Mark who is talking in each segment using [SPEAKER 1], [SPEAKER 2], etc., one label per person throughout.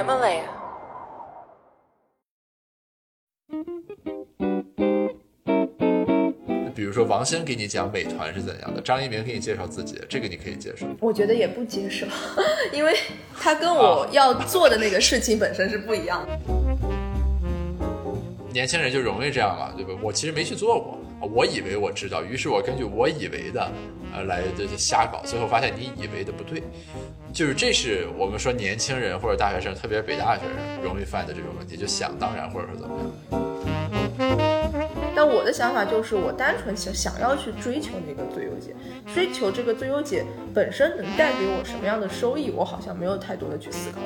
[SPEAKER 1] Himalaya.
[SPEAKER 2] 比如说王兴给你讲美团是怎样的，张一鸣给你介绍自己，这个你可以接受。
[SPEAKER 3] 我觉得也不接受，因为他跟我要做的那个事情本身是不一样的。
[SPEAKER 2] 年轻人就容易这样了，对吧？我其实没去做过，我以为我知道，于是我根据我以为的，呃，来这这瞎搞，最后发现你以为的不对，就是这是我们说年轻人或者大学生，特别是北大学生容易犯的这种问题，就想当然或者是怎么样。
[SPEAKER 3] 但我的想法就是，我单纯想想要去追求那个最优解，追求这个最优解本身能带给我什么样的收益，我好像没有太多的去思考。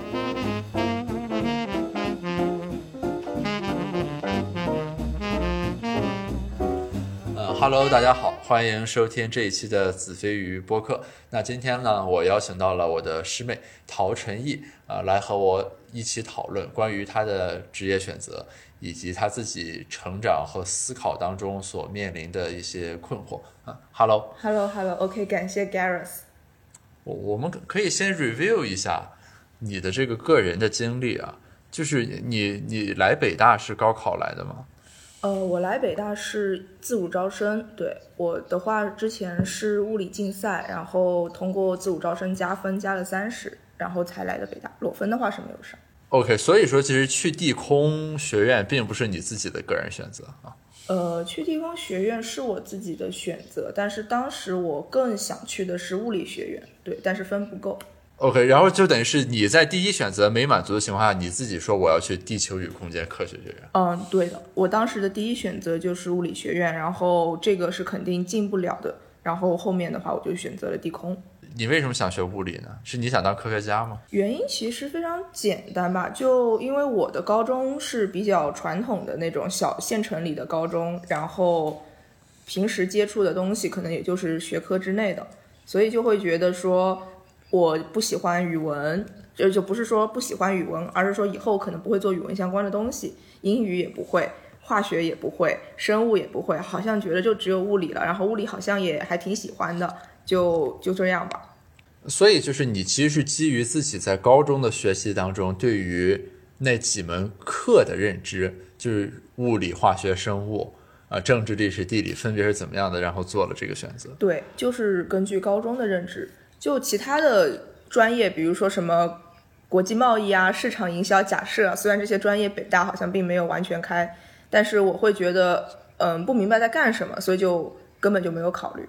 [SPEAKER 2] ，Hello，大家好，欢迎收听这一期的子非鱼播客。那今天呢，我邀请到了我的师妹陶晨毅啊、来和我一起讨论关于她的职业选择，以及她自己成长和思考当中所面临的一些困惑啊。
[SPEAKER 3] Hello，Hello，Hello，OK，、感谢 Gareth。
[SPEAKER 2] 我我们可以先 review 一下你的这个个人的经历啊，就是你你来北大是高考来的吗？
[SPEAKER 3] 呃，我来北大是自主招生，对我的话之前是物理竞赛，然后通过自主招生加分加了三十，然后才来的北大。裸分的话是没有上。
[SPEAKER 2] OK，所以说其实去地空学院并不是你自己的个人选择啊。
[SPEAKER 3] 呃，去地空学院是我自己的选择，但是当时我更想去的是物理学院，对，但是分不够。
[SPEAKER 2] OK，然后就等于是你在第一选择没满足的情况下，你自己说我要去地球与空间科学学院。
[SPEAKER 3] 嗯，对的，我当时的第一选择就是物理学院，然后这个是肯定进不了的，然后后面的话我就选择了地空。
[SPEAKER 2] 你为什么想学物理呢？是你想当科学家吗？
[SPEAKER 3] 原因其实非常简单吧，就因为我的高中是比较传统的那种小县城里的高中，然后平时接触的东西可能也就是学科之内的，所以就会觉得说我不喜欢语文，就就不是说不喜欢语文，而是说以后可能不会做语文相关的东西，英语也不会。化学也不会，生物也不会，好像觉得就只有物理了。然后物理好像也还挺喜欢的，就就这样吧。
[SPEAKER 2] 所以就是你其实是基于自己在高中的学习当中对于那几门课的认知，就是物理、化学、生物啊、政治、历史、地理分别是怎么样的，然后做了这个选择。
[SPEAKER 3] 对，就是根据高中的认知，就其他的专业，比如说什么国际贸易啊、市场营销、假设啊，虽然这些专业北大好像并没有完全开，但是我会觉得，嗯，不明白在干什么，所以就根本就没有考虑。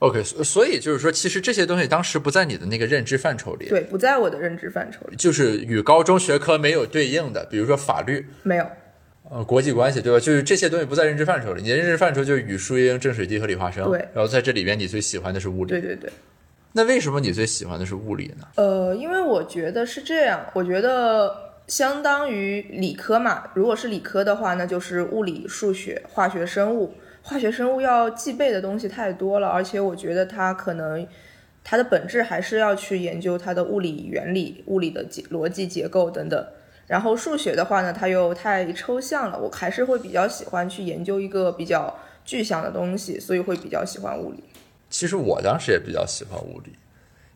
[SPEAKER 2] OK，所所以就是说，其实这些东西当时不在你的那个认知范畴里，
[SPEAKER 3] 对，不在我的认知范畴里，
[SPEAKER 2] 就是与高中学科没有对应的，比如说法律，
[SPEAKER 3] 没有。
[SPEAKER 2] 呃，国际关系，对吧？就是这些东西不在认知范畴里，你的认知范畴就是语数英、政史地和理化生。
[SPEAKER 3] 对
[SPEAKER 2] 然后在这里边，你最喜欢的是物理。
[SPEAKER 3] 对对对。
[SPEAKER 2] 那为什么你最喜欢的是物理呢？
[SPEAKER 3] 呃，因为我觉得是这样，我觉得相当于理科嘛，如果是理科的话，那就是物理、数学、化学、生物。化学、生物要记背的东西太多了，而且我觉得它可能它的本质还是要去研究它的物理原理、物理的结逻辑结构等等。然后数学的话呢，它又太抽象了，我还是会比较喜欢去研究一个比较具象的东西，所以会比较喜欢物理。
[SPEAKER 2] 其实我当时也比较喜欢物理，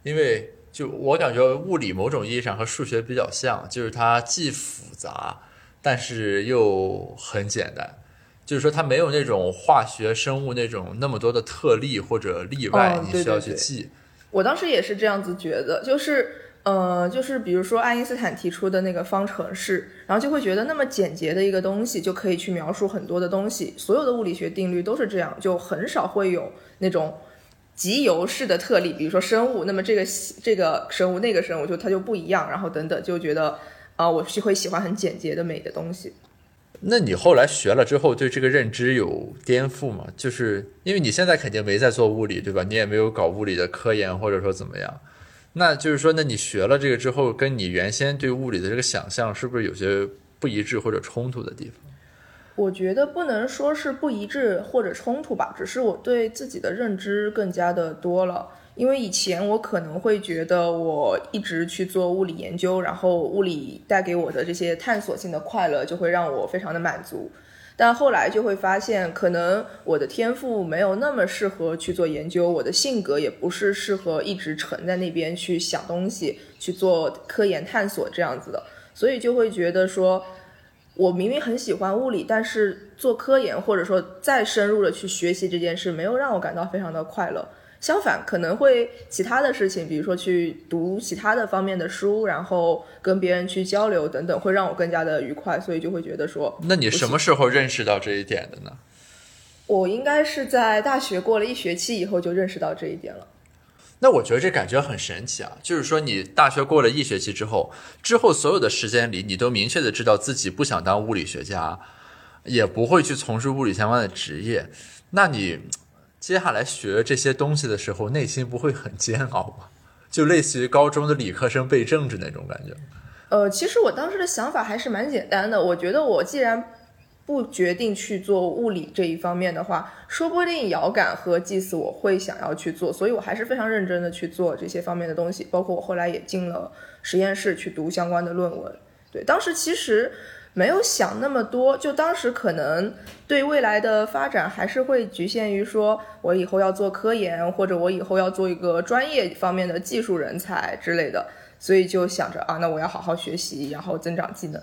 [SPEAKER 2] 因为就我感觉物理某种意义上和数学比较像，就是它既复杂，但是又很简单。就是说，它没有那种化学、生物那种那么多的特例或者例外，
[SPEAKER 3] 哦
[SPEAKER 2] 你需要
[SPEAKER 3] 对对对
[SPEAKER 2] 去记。
[SPEAKER 3] 我当时也是这样子觉得，就是呃，就是比如说爱因斯坦提出的那个方程式，然后就会觉得那么简洁的一个东西就可以去描述很多的东西，所有的物理学定律都是这样，就很少会有那种极由式的特例，比如说生物，那么这个这个生物那个生物就它就不一样，然后等等，就觉得啊、我是会喜欢很简洁的美的东西。
[SPEAKER 2] 那你后来学了之后，对这个认知有颠覆吗？就是因为你现在肯定没在做物理，对吧？你也没有搞物理的科研，或者说怎么样。那就是说，那你学了这个之后，跟你原先对物理的这个想象，是不是有些不一致或者冲突的地方？
[SPEAKER 3] 我觉得不能说是不一致或者冲突吧，只是我对自己的认知更加的多了。因为以前我可能会觉得我一直去做物理研究，然后物理带给我的这些探索性的快乐就会让我非常的满足。但后来就会发现，可能我的天赋没有那么适合去做研究，我的性格也不是适合一直沉在那边去想东西、去做科研探索这样子的。所以就会觉得说，我明明很喜欢物理，但是做科研或者说再深入的去学习这件事，没有让我感到非常的快乐。相反，可能会其他的事情，比如说去读其他的方面的书，然后跟别人去交流等等，会让我更加的愉快。所以就会觉得说，
[SPEAKER 2] 那你什么时候认识到这一点的呢？
[SPEAKER 3] 我应该是在大学过了一学期以后就认识到这一点了。
[SPEAKER 2] 那我觉得这感觉很神奇啊！就是说，你大学过了一学期之后，之后所有的时间里，你都明确的知道自己不想当物理学家，也不会去从事物理相关的职业。那你接下来学这些东西的时候，内心不会很煎熬吗？就类似于高中的理科生背政治那种感觉。
[SPEAKER 3] 呃，其实我当时的想法还是蛮简单的，我觉得我既然不决定去做物理这一方面的话，说不定遥感和祭祀我会想要去做，所以我还是非常认真的去做这些方面的东西。包括我后来也进了实验室去读相关的论文。对，当时其实没有想那么多，就当时可能对未来的发展还是会局限于说我以后要做科研，或者我以后要做一个专业方面的技术人才之类的，所以就想着啊，那我要好好学习，然后增长技能。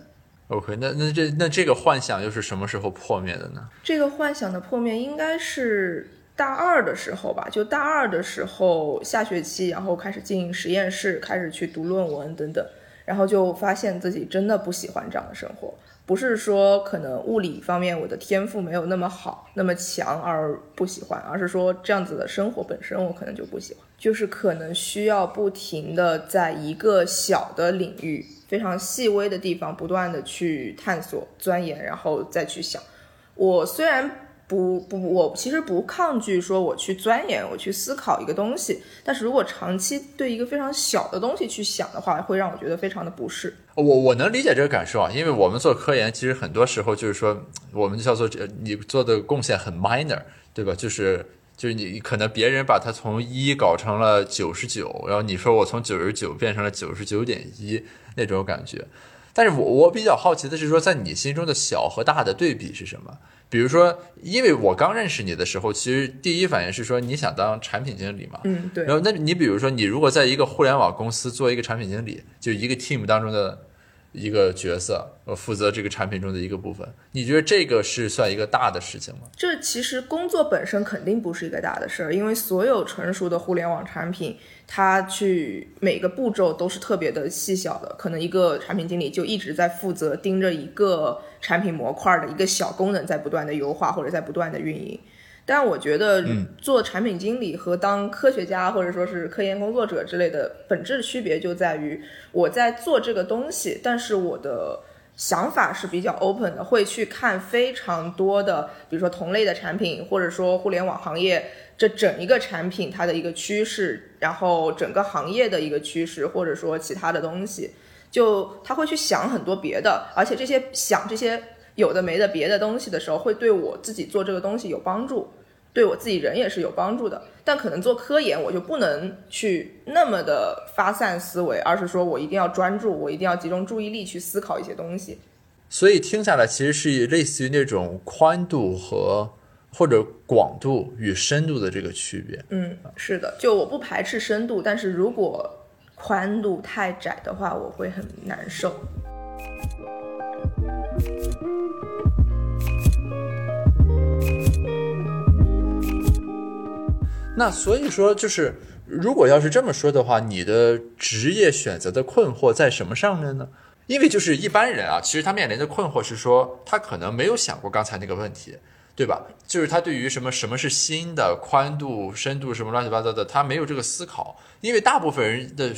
[SPEAKER 2] OK，那那这那这个幻想又是什么时候破灭的呢？
[SPEAKER 3] 这个幻想的破灭应该是大二的时候吧，就大二的时候下学期，然后开始进实验室，开始去读论文等等，然后就发现自己真的不喜欢这样的生活。不是说可能物理方面我的天赋没有那么好、那么强而不喜欢，而是说这样子的生活本身我可能就不喜欢，就是可能需要不停的在一个小的领域。非常细微的地方，不断的去探索、钻研，然后再去想。我虽然不不，我其实不抗拒说我去钻研、我去思考一个东西，但是如果长期对一个非常小的东西去想的话，会让我觉得非常的不适。
[SPEAKER 2] 我我能理解这个感受啊，因为我们做科研，其实很多时候就是说，我们叫做你做的贡献很 minor，对吧？就是就是你可能别人把它从一搞成了九十九，然后你说我从九十九变成了九十九点一。那种感觉，但是我我比较好奇的是说，在你心中的小和大的对比是什么？比如说，因为我刚认识你的时候，其实第一反应是说你想当产品经理嘛，
[SPEAKER 3] 嗯，对。
[SPEAKER 2] 然后，那你比如说，你如果在一个互联网公司做一个产品经理，就一个 team 当中的。一个角色，呃，负责这个产品中的一个部分。你觉得这个是算一个大的事情吗？
[SPEAKER 3] 这其实工作本身肯定不是一个大的事儿，因为所有成熟的互联网产品，它去每个步骤都是特别的细小的。可能一个产品经理就一直在负责盯着一个产品模块的一个小功能，在不断的优化或者在不断的运营。但我觉得，做产品经理和当科学家或者说是科研工作者之类的本质区别就在于，我在做这个东西，但是我的想法是比较 open 的，会去看非常多的，比如说同类的产品，或者说互联网行业这整一个产品它的一个趋势，然后整个行业的一个趋势，或者说其他的东西，就他会去想很多别的，而且这些想这些。有的没的别的东西的时候，会对我自己做这个东西有帮助，对我自己人也是有帮助的。但可能做科研，我就不能去那么的发散思维，而是说我一定要专注，我一定要集中注意力去思考一些东西。
[SPEAKER 2] 所以听下来，其实是类似于那种宽度和或者广度与深度的这个区别。
[SPEAKER 3] 嗯，是的，就我不排斥深度，但是如果宽度太窄的话，我会很难受。
[SPEAKER 2] 那所以说，就是如果要是这么说的话，你的职业选择的困惑在什么上面呢？因为就是一般人啊，其实他面临的困惑是说，他可能没有想过刚才那个问题，对吧？就是他对于什么什么是新的宽度、深度什么乱七八糟的，他没有这个思考。因为大部分人的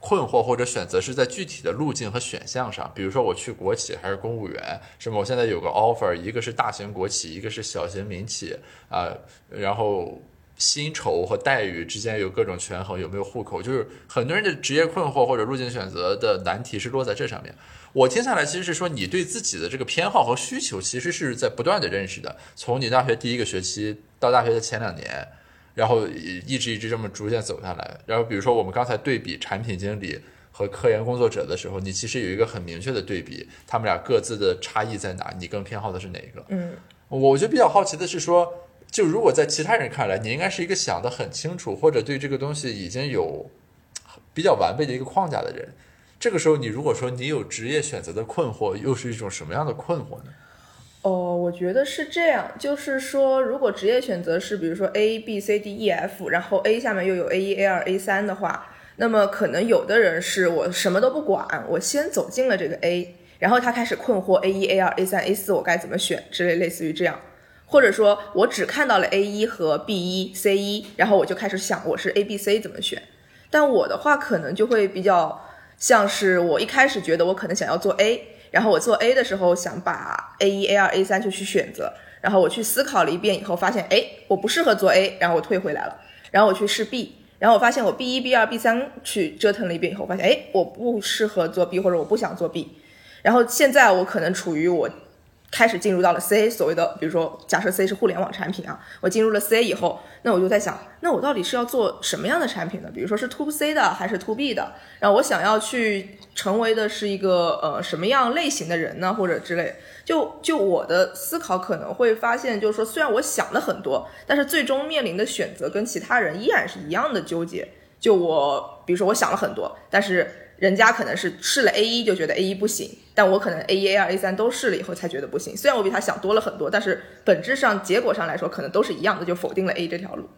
[SPEAKER 2] 困惑或者选择是在具体的路径和选项上，比如说我去国企还是公务员，什么我现在有个 offer，一个是大型国企，一个是小型民企啊，然后。薪酬和待遇之间有各种权衡，有没有户口？就是很多人的职业困惑或者路径选择的难题是落在这上面。我听下来其实是说，你对自己的这个偏好和需求其实是在不断的认识的。从你大学第一个学期到大学的前两年，然后一直一直这么逐渐走下来。然后比如说我们刚才对比产品经理和科研工作者的时候，你其实有一个很明确的对比，他们俩各自的差异在哪？你更偏好的是哪一个？
[SPEAKER 3] 嗯，
[SPEAKER 2] 我就比较好奇的是说。就如果在其他人看来，你应该是一个想得很清楚，或者对这个东西已经有比较完备的一个框架的人，这个时候，你如果说你有职业选择的困惑，又是一种什么样的困惑呢？
[SPEAKER 3] 哦，我觉得是这样，就是说，如果职业选择是比如说 A B C D E F，然后 A 下面又有 A 一 A 二 A 三的话，那么可能有的人是我什么都不管，我先走进了这个 A，然后他开始困惑 A 一 A 二 A 三 A 四我该怎么选之类，类似于这样，或者说我只看到了 A 一和 B 一 C 一，然后我就开始想我是 A B C 怎么选，但我的话可能就会比较像是我一开始觉得我可能想要做 A。然后我做 A 的时候，想把 A 一、A 二、A 三就去选择。然后我去思考了一遍以后，发现哎，我不适合做 A，然后我退回来了。然后我去试 B，然后我发现我 B 一、B 二、B 三去折腾了一遍以后，发现哎，我不适合做 B，或者我不想做 B。然后现在我可能处于我。开始进入到了 C，所谓的，比如说，假设 C 是互联网产品啊，我进入了 C 以后，那我就在想，那我到底是要做什么样的产品呢？比如说是 To C 的还是 To B 的？然后我想要去成为的是一个呃什么样类型的人呢？或者之类，就就我的思考可能会发现，就是说，虽然我想了很多，但是最终面临的选择跟其他人依然是一样的纠结。就我，比如说我想了很多，但是。人家可能是试了 A 一就觉得 A 一不行，但我可能 A 一、A 二、A 三都试了以后才觉得不行。虽然我比他想多了很多，但是本质上结果上来说可能都是一样的，就否定了 A 这条路。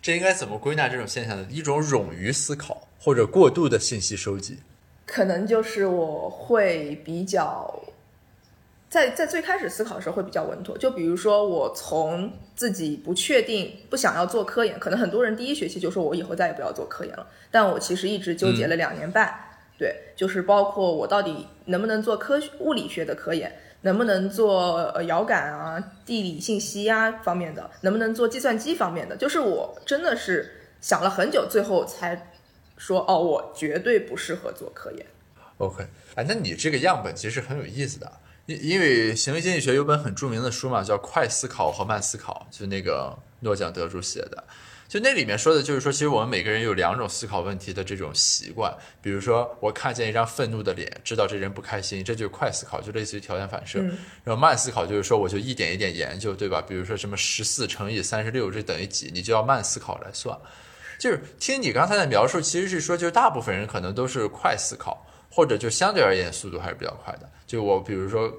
[SPEAKER 2] 这应该怎么归纳这种现象呢？一种冗余思考或者过度的信息收集。
[SPEAKER 3] 可能就是我会比较。在在最开始思考的时候会比较稳妥，就比如说我从自己不确定不想要做科研，可能很多人第一学期就说我以后再也不要做科研了，但我其实一直纠结了两年半，对，就是包括我到底能不能做科学物理学的科研，能不能做遥感啊、地理信息啊方面的，能不能做计算机方面的，就是我真的是想了很久，最后才说哦，我绝对不适合做科研。
[SPEAKER 2] OK，哎，那你这个样本其实很有意思的。因因为行为经济学有本很著名的书嘛，叫《快思考和慢思考》，就那个诺奖得主写的。就那里面说的就是说，其实我们每个人有两种思考问题的这种习惯。比如说，我看见一张愤怒的脸，知道这人不开心，这就是快思考，就类似于条件反射。然后慢思考就是说，我就一点一点研究，对吧？比如说什么十四乘以三十六，这等于几？你就要慢思考来算。就是听你刚才的描述，其实是说，就是大部分人可能都是快思考。或者就相对而言速度还是比较快的。就我比如说，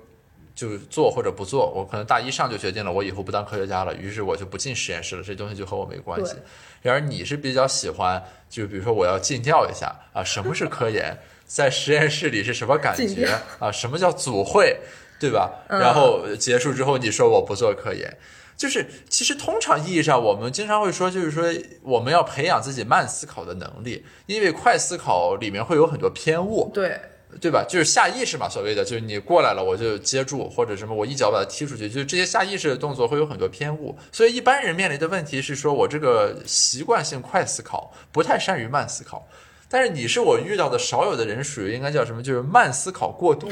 [SPEAKER 2] 就做或者不做，我可能大一上就决定了，我以后不当科学家了，于是我就不进实验室了，这东西就和我没关系。然而你是比较喜欢，就比如说我要尽调一下啊，什么是科研，在实验室里是什么感觉啊？什么叫组会，对吧？然后结束之后你说我不做科研。就是，其实通常意义上，我们经常会说，就是说，我们要培养自己慢思考的能力，因为快思考里面会有很多偏误，
[SPEAKER 3] 对，
[SPEAKER 2] 对吧？就是下意识嘛，所谓的，就是你过来了，我就接住，或者什么，我一脚把它踢出去，就是这些下意识的动作会有很多偏误。所以一般人面临的问题是说，我这个习惯性快思考，不太善于慢思考。但是你是我遇到的少有的人，属于应该叫什么？就是慢思考过度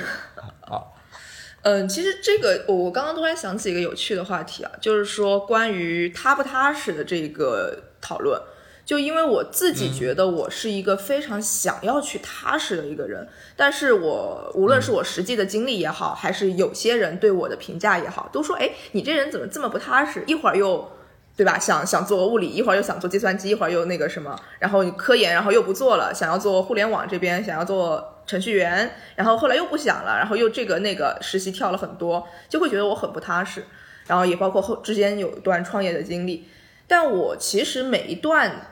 [SPEAKER 2] 啊。
[SPEAKER 3] 嗯，其实这个我我刚刚突然想起一个有趣的话题啊，就是说关于踏不踏实的这个讨论。就因为我自己觉得我是一个非常想要去踏实的一个人，但是我无论是我实际的经历也好，还是有些人对我的评价也好，都说哎，你这人怎么这么不踏实？一会儿又对吧，想想做物理，一会儿又想做计算机，一会儿又那个什么，然后科研，然后又不做了，想要做互联网这边，想要做。程序员，然后后来又不想了，然后又这个那个实习跳了很多，就会觉得我很不踏实。然后也包括后之间有一段创业的经历，但我其实每一段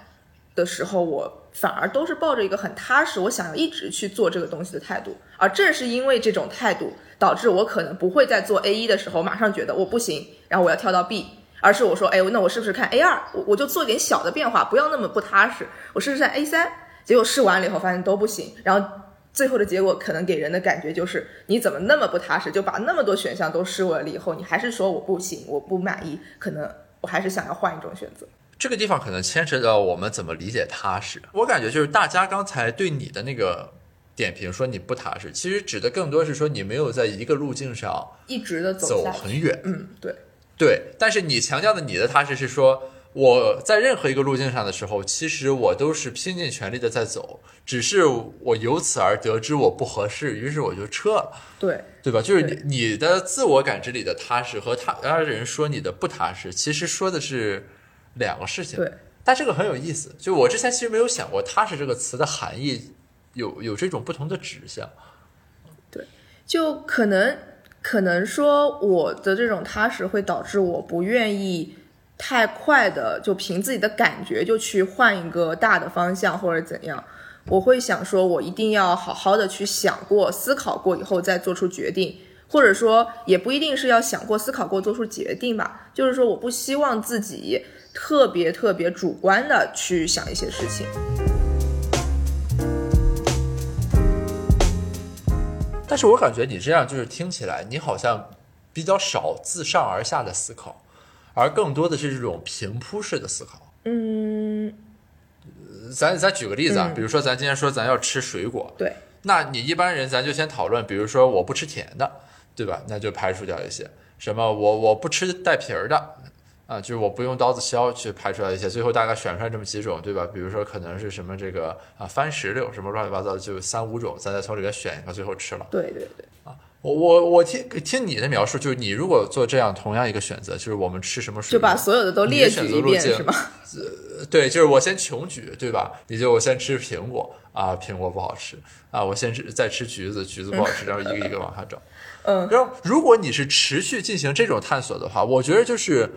[SPEAKER 3] 的时候，我反而都是抱着一个很踏实，我想要一直去做这个东西的态度。而正是因为这种态度，导致我可能不会在做 A 一的时候马上觉得我不行，然后我要跳到 B，而是我说，哎，那我是不是看 A 二？我我就做点小的变化，不要那么不踏实。我试试看 A 三，结果试完了以后发现都不行，然后。最后的结果可能给人的感觉就是，你怎么那么不踏实，就把那么多选项都试完了以后，你还是说我不行，我不满意，可能我还是想要换一种选择。
[SPEAKER 2] 这个地方可能牵扯到我们怎么理解踏实。我感觉就是大家刚才对你的那个点评说你不踏实，其实指的更多是说你没有在一个路径上
[SPEAKER 3] 一直的
[SPEAKER 2] 走很远。
[SPEAKER 3] 嗯，对，
[SPEAKER 2] 对。但是你强调的你的踏实是说。我在任何一个路径上的时候，其实我都是拼尽全力的在走，只是我由此而得知我不合适，于是我就撤了。
[SPEAKER 3] 对，
[SPEAKER 2] 对吧？就是你你的自我感知里的踏实和他人说你的不踏实，其实说的是两个事情。
[SPEAKER 3] 对，
[SPEAKER 2] 但这个很有意思。就我之前其实没有想过“踏实”这个词的含义有有这种不同的指向。
[SPEAKER 3] 对就可能可能说我的这种踏实会导致我不愿意太快的就凭自己的感觉就去换一个大的方向或者怎样。我会想说，我一定要好好的去想过、思考过以后再做出决定，或者说也不一定是要想过、思考过做出决定吧。就是说，我不希望自己特别特别主观的去想一些事情。
[SPEAKER 2] 但是我感觉你这样就是听起来，你好像比较少自上而下的思考，而更多的是这种平铺式的思考。
[SPEAKER 3] 嗯，
[SPEAKER 2] 咱咱举个例子啊，
[SPEAKER 3] 嗯
[SPEAKER 2] 比如说咱今天说咱要吃水果，
[SPEAKER 3] 对，
[SPEAKER 2] 那你一般人咱就先讨论，比如说我不吃甜的，对吧？那就排除掉一些。什么我我不吃带皮儿的，啊，就是我不用刀子削去排出来一些，最后大概选出来这么几种，对吧？比如说可能是什么这个啊番石榴，什么乱七八糟的，就三五种，咱再从里面选一个，最后吃了。
[SPEAKER 3] 对对对，啊
[SPEAKER 2] 我我我听听你的描述，就是你如果做这样同样一个选择，就是我们吃什么水果，
[SPEAKER 3] 就把所有的都列举一遍是吗？
[SPEAKER 2] 对，就是我先穷举，对吧？你就我先吃苹果啊，苹果不好吃啊，我先吃再吃橘子，橘子不好吃，然后一个一个往下找。
[SPEAKER 3] 嗯，
[SPEAKER 2] 然后如果你是持续进行这种探索的话，我觉得就是呃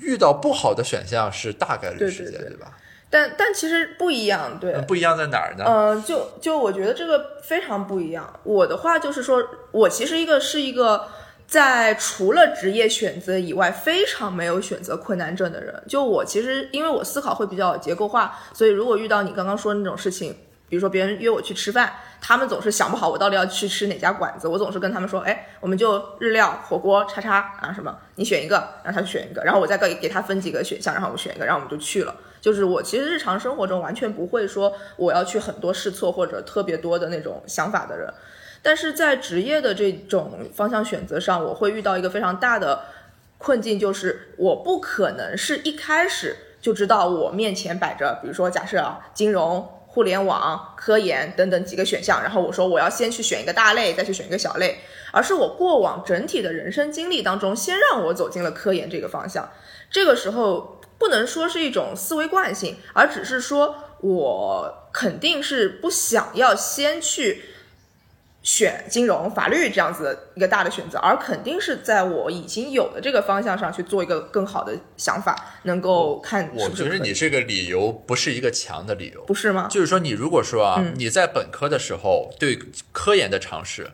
[SPEAKER 2] 遇到不好的选项是大概率事件，
[SPEAKER 3] 对对
[SPEAKER 2] 吧？
[SPEAKER 3] 但但其实不一样，对，
[SPEAKER 2] 不一样在哪儿呢？
[SPEAKER 3] 嗯、就就我觉得这个非常不一样。我的话就是说，我其实一个是一个在除了职业选择以外非常没有选择困难症的人。就我其实因为我思考会比较结构化，所以如果遇到你刚刚说的那种事情，比如说别人约我去吃饭，他们总是想不好我到底要去吃哪家馆子，我总是跟他们说，哎，我们就日料、火锅、叉叉啊什么，你选一个，然后他选一个，然后我再给给他分几个选项，然后我们选一个，然后我们就去了。就是我其实日常生活中完全不会说我要去很多试错或者特别多的那种想法的人，但是在职业的这种方向选择上，我会遇到一个非常大的困境，就是我不可能是一开始就知道我面前摆着，比如说假设啊，金融、互联网、科研等等几个选项，然后我说我要先去选一个大类，再去选一个小类，而是我过往整体的人生经历当中，先让我走进了科研这个方向。这个时候不能说是一种思维惯性，而只是说我肯定是不想要先去选金融、法律这样子的一个大的选择，而肯定是在我已经有的这个方向上去做一个更好的想法，能够看是
[SPEAKER 2] 我觉得你这个理由不是一个强的理由，
[SPEAKER 3] 不是吗？
[SPEAKER 2] 就是说，你如果说啊，
[SPEAKER 3] 嗯
[SPEAKER 2] 你在本科的时候对科研的尝试，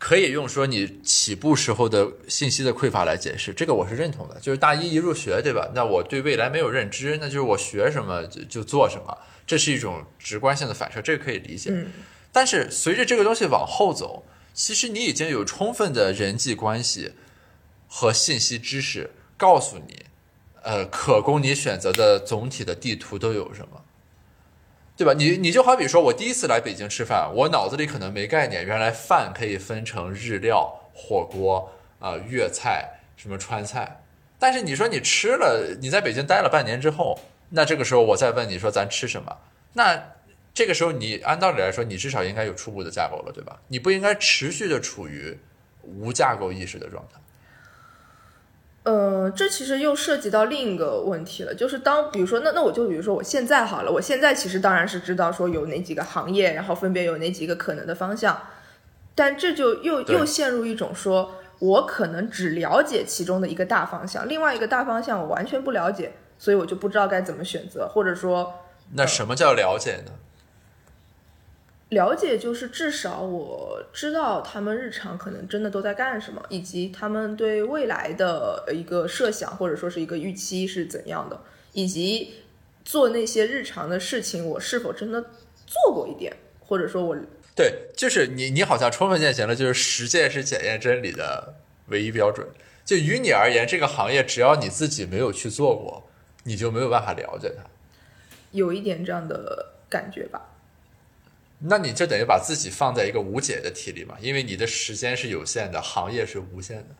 [SPEAKER 2] 可以用说你起步时候的信息的匮乏来解释，这个我是认同的。就是大一一入学，对吧？那我对未来没有认知，那就是我学什么就就做什么，这是一种直观性的反射，这个可以理解。
[SPEAKER 3] 嗯
[SPEAKER 2] 但是随着这个东西往后走，其实你已经有充分的人际关系和信息知识告诉你，呃，可供你选择的总体的地图都有什么。对吧？你你就好比说，我第一次来北京吃饭，我脑子里可能没概念，原来饭可以分成日料、火锅、啊、粤菜、什么川菜。但是你说你吃了，你在北京待了半年之后，那这个时候我再问你说咱吃什么，那这个时候你按道理来说，你至少应该有初步的架构了，对吧？你不应该持续的处于无架构意识的状态。
[SPEAKER 3] 呃，这其实又涉及到另一个问题了，就是当比如说，那那我就比如说我现在好了，我现在其实当然是知道说有哪几个行业，然后分别有哪几个可能的方向，但这就又又陷入一种说我可能只了解其中的一个大方向，另外一个大方向我完全不了解，所以我就不知道该怎么选择，或者说
[SPEAKER 2] 那什么叫了解呢？
[SPEAKER 3] 了解就是至少我知道他们日常可能真的都在干什么，以及他们对未来的一个设想或者说是一个预期是怎样的，以及做那些日常的事情，我是否真的做过一点，或者说我
[SPEAKER 2] 对，就是你，你好像充分践行了，就是实践是检验真理的唯一标准。就于你而言，这个行业只要你自己没有去做过，你就没有办法了解它。
[SPEAKER 3] 有一点这样的感觉吧。
[SPEAKER 2] 那你就等于把自己放在一个无解的题里嘛，因为你的时间是有限的，行业是无限的，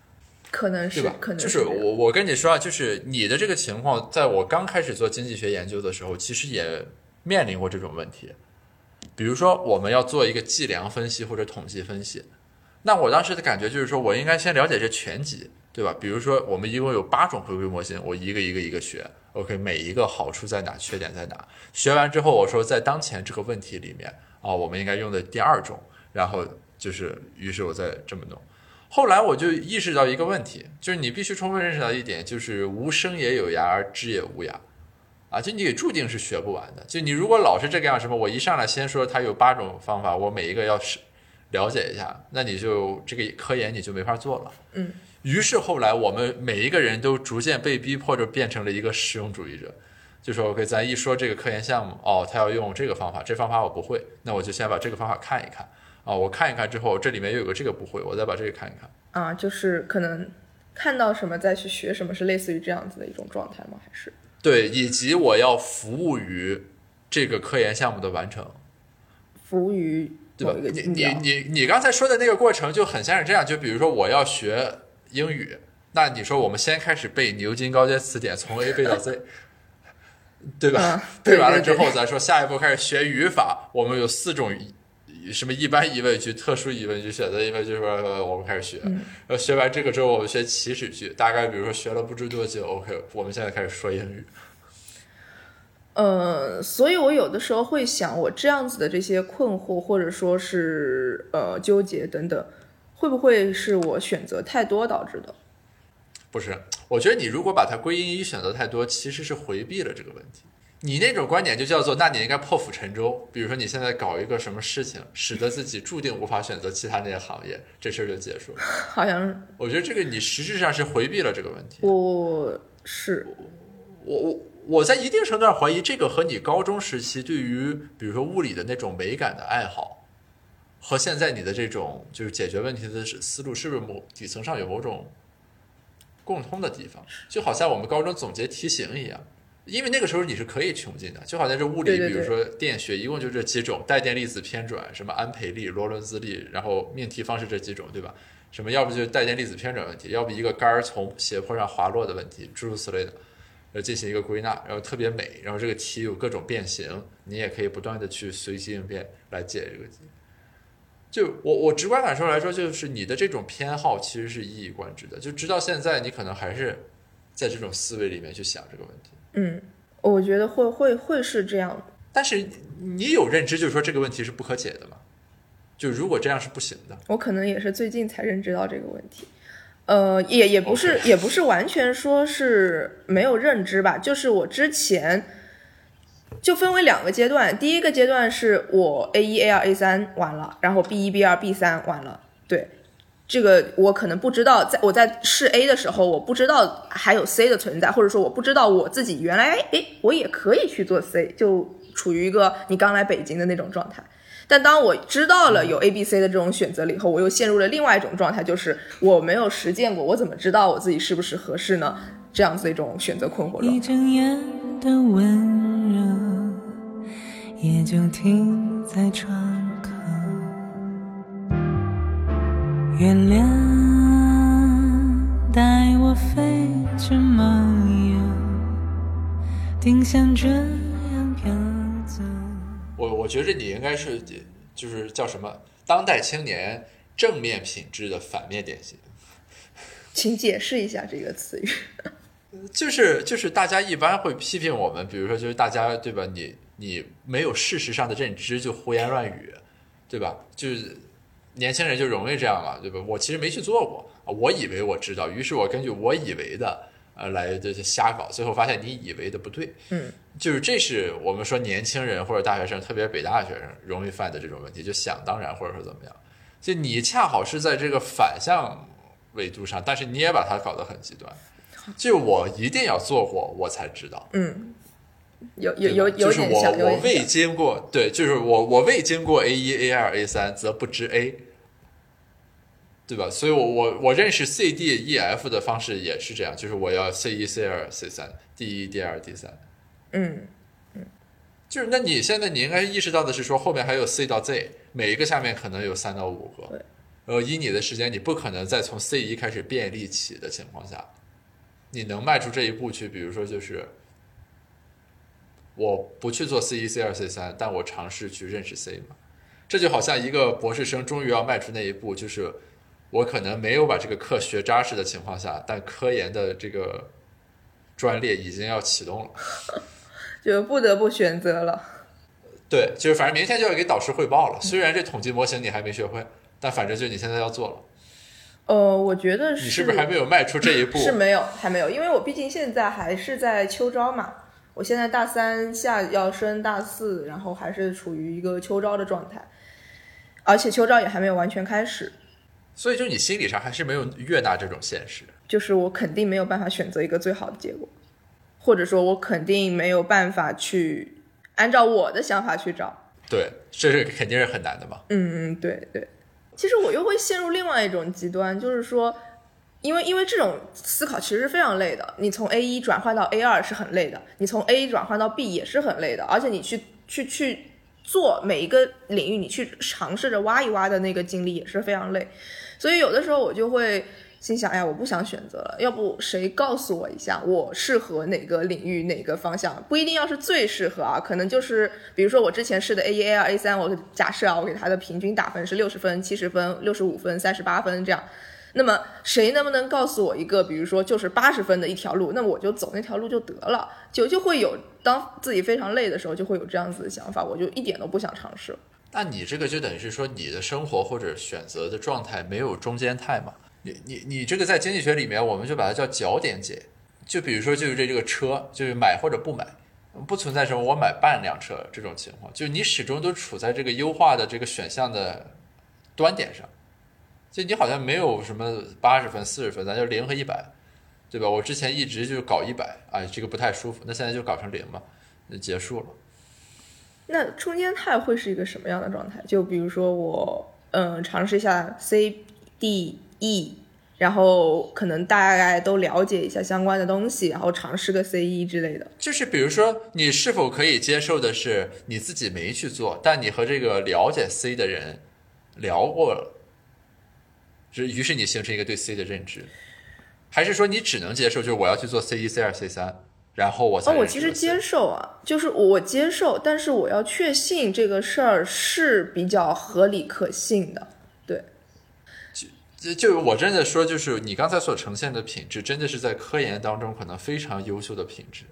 [SPEAKER 3] 可能是
[SPEAKER 2] 对吧？
[SPEAKER 3] 可能
[SPEAKER 2] 就是我我跟你说啊，就是你的这个情况，在我刚开始做经济学研究的时候，其实也面临过这种问题。比如说，我们要做一个计量分析或者统计分析，那我当时的感觉就是说，我应该先了解这全集，对吧？比如说我们一共有八种回归模型，我一个一个一个学，OK，每一个好处在哪，缺点在哪？学完之后，我说在当前这个问题里面啊，我们应该用的第二种，然后就是，于是我再这么弄。后来我就意识到一个问题，就是你必须充分认识到一点，就是无声也有涯，而知也无涯。啊，就你注定是学不完的。就你如果老是这个样，什么我一上来先说它有八种方法，我每一个要是了解一下，那你就这个科研你就没法做了。
[SPEAKER 3] 嗯。
[SPEAKER 2] 于是后来我们每一个人都逐渐被逼迫着变成了一个实用主义者，就说 OK，咱一说这个科研项目，哦，他要用这个方法，这方法我不会，那我就先把这个方法看一看。啊，我看一看之后，这里面又有个这个不会，我再把这个看一看。
[SPEAKER 3] 啊，就是可能看到什么再去学什么，是类似于这样子的一种状态吗？还是
[SPEAKER 2] 对，以及我要服务于这个科研项目的完成。
[SPEAKER 3] 服务于
[SPEAKER 2] 对吧你你？你你刚才说的那个过程就很像是这样，就比如说我要学英语，那你说我们先开始背牛津高阶词典，从 A 背到 Z，对吧？背完了之后，咱说下一步开始学语法，我们有四种什么一般疑问句、特殊疑问句、选择疑问句，说呃我们开始学。
[SPEAKER 3] 嗯
[SPEAKER 2] 然后学完这个之后，我们学祈使句，大概比如说学了不知多久，OK，我们现在开始说英语。
[SPEAKER 3] 呃，所以我有的时候会想，我这样子的这些困惑，或者说是呃纠结等等，会不会是我选择太多导致的？
[SPEAKER 2] 不是，我觉得你如果把它归因于选择太多，其实是回避了这个问题。你那种观点就叫做，那你应该破釜沉舟。比如说你现在搞一个什么事情，使得自己注定无法选择其他那些行业，这事儿就结束了。
[SPEAKER 3] 好像是
[SPEAKER 2] 我觉得这个你实质上是回避了这个问题。
[SPEAKER 3] 我是
[SPEAKER 2] 我我我在一定程度上怀疑，这个和你高中时期对于比如说物理的那种美感的爱好，和现在你的这种就是解决问题的思路，是不是某底层上有某种共通的地方？就好像我们高中总结题型一样。因为那个时候你是可以穷尽的，就好像这物理，比如说电学，一共就这几种：带电粒子偏转，什么安培力、罗伦兹力，然后命题方式这几种，对吧？什么要不就是带电粒子偏转问题，要不一个杆儿从斜坡上滑落的问题，诸如此类的。呃进行一个归纳，然后特别美，然后这个题有各种变形，你也可以不断的去随机应变来解这个题。就我我直观感受来说，就是你的这种偏好其实是一以贯之的，就直到现在，你可能还是在这种思维里面去想这个问题。
[SPEAKER 3] 嗯，我觉得会会会是这样。
[SPEAKER 2] 但是你有认知，就是说这个问题是不可解的吗？就如果这样是不行的，
[SPEAKER 3] 我可能也是最近才认知到这个问题。呃，也也不是也不是完全说是没有认知吧，就是我之前就分为两个阶段，第一个阶段是我 A 一、A 二、A 三完了，然后 B 一、B 二、B 三完了，对。这个我可能不知道，在我在试 A 的时候，我不知道还有 C 的存在，或者说我不知道我自己原来哎，我也可以去做 C，就处于一个你刚来北京的那种状态。但当我知道了有 A、B、C 的这种选择了以后，我又陷入了另外一种状态，就是我没有实践过，我怎么知道我自己是不是合适呢？这样子的一种选择困惑状
[SPEAKER 1] 一
[SPEAKER 3] 态。
[SPEAKER 1] 睁眼的温热，也就停在窗口。月亮带我飞去梦游，定像这样飘走。
[SPEAKER 2] 我我觉着你应该是就是叫什么当代青年正面品质的反面典型。
[SPEAKER 3] 请解释一下这个词语。
[SPEAKER 2] 就是就是大家一般会批评我们，比如说就是大家对吧？你你没有事实上的认知就胡言乱语，对吧？就是年轻人就容易这样嘛，对吧？我其实没去做过，啊我以为我知道，于是我根据我以为的呃来就是瞎搞，最后发现你以为的不对，
[SPEAKER 3] 嗯，
[SPEAKER 2] 就是这是我们说年轻人或者大学生，特别是北大学生容易犯的这种问题，就想当然或者说怎么样，就你恰好是在这个反向维度上，但是你也把它搞得很极端。就我一定要做过，我才知道。
[SPEAKER 3] 嗯，有
[SPEAKER 2] 对
[SPEAKER 3] 有有有
[SPEAKER 2] 吧就是我我未。经过，对，就是我我未经过 A 一、A 二、A 三，则不知 A，对吧？所以我我我认识 C、D、E、F 的方式也是这样，就是我要 C 一、C 二、C 三，D 一、D 二、D 三。
[SPEAKER 3] 嗯，
[SPEAKER 2] 就是那你现在你应该意识到的是说后面还有 C 到 Z，每一个下面可能有三到五个
[SPEAKER 3] 对。
[SPEAKER 2] 呃，以你的时间，你不可能再从 C 一开始便利起的情况下，你能迈出这一步去，比如说就是，我不去做 C 一、C 二、C 三，但我尝试去认识 C 嘛。这就好像一个博士生终于要迈出那一步，就是我可能没有把这个课学扎实的情况下，但科研的这个专列已经要启动了。
[SPEAKER 3] 就不得不选择了。
[SPEAKER 2] 对，就是反正明天就要给导师汇报了。虽然这统计模型你还没学会，但反正就你现在要做了。
[SPEAKER 3] 呃，我觉得是。
[SPEAKER 2] 你是不是还没有迈出这一步？
[SPEAKER 3] 是没有，还没有，因为我毕竟现在还是在秋招嘛。我现在大三下要升大四，然后还是处于一个秋招的状态，而且秋招也还没有完全开始。
[SPEAKER 2] 所以，就你心理上还是没有悦纳这种现实。
[SPEAKER 3] 就是我肯定没有办法选择一个最好的结果，或者说，我肯定没有办法去按照我的想法去找。
[SPEAKER 2] 对，这是肯定是很难的嘛。
[SPEAKER 3] 嗯嗯，对对。其实我又会陷入另外一种极端，就是说，因为因为这种思考其实是非常累的。你从 A 一转换到 A 二是很累的，你从 A 转换到 B 也是很累的，而且你去去去做每一个领域，你去尝试着挖一挖的那个经历也是非常累。所以有的时候我就会心想，哎呀，我不想选择了，要不谁告诉我一下，我适合哪个领域哪个方向？不一定要是最适合啊，可能就是比如说我之前试的 A 一、A 二、A 三，我假设啊，我给他的平均打分是六十分、七十分、六十五分、三十八分这样。那么谁能不能告诉我一个，比如说就是八十分的一条路，那我就走那条路就得了，就就会有当自己非常累的时候，就会有这样子的想法，我就一点都不想尝试。
[SPEAKER 2] 那你这个就等于是说，你的生活或者选择的状态没有中间态嘛？你你你这个在经济学里面，我们就把它叫角点解。就比如说，就是这这个车，就是买或者不买，不存在什么我买半辆车这种情况。就你始终都处在这个优化的这个选项的端点上。就你好像没有什么八十分、四十分，咱就零和一百，对吧？我之前一直就是搞一百，哎，这个不太舒服。那现在就搞成零嘛，就结束了。
[SPEAKER 3] 那中间态会是一个什么样的状态？就比如说我，嗯，尝试一下 C、D、E，然后可能大概都了解一下相关的东西，然后尝试个 C 一之类的。
[SPEAKER 2] 就是比如说，你是否可以接受的是你自己没去做，但你和这个了解 C 的人聊过了，是于是你形成一个对 C 的认知，还是说你只能接受就是我要去做 C 一、C 二、C 三？然后我
[SPEAKER 3] 哦，我其实接受啊，就是我接受，但是我要确信这个事儿是比较合理可信的，对。
[SPEAKER 2] 就我真的说，就是你刚才所呈现的品质，真的是在科研当中可能非常优秀的品质。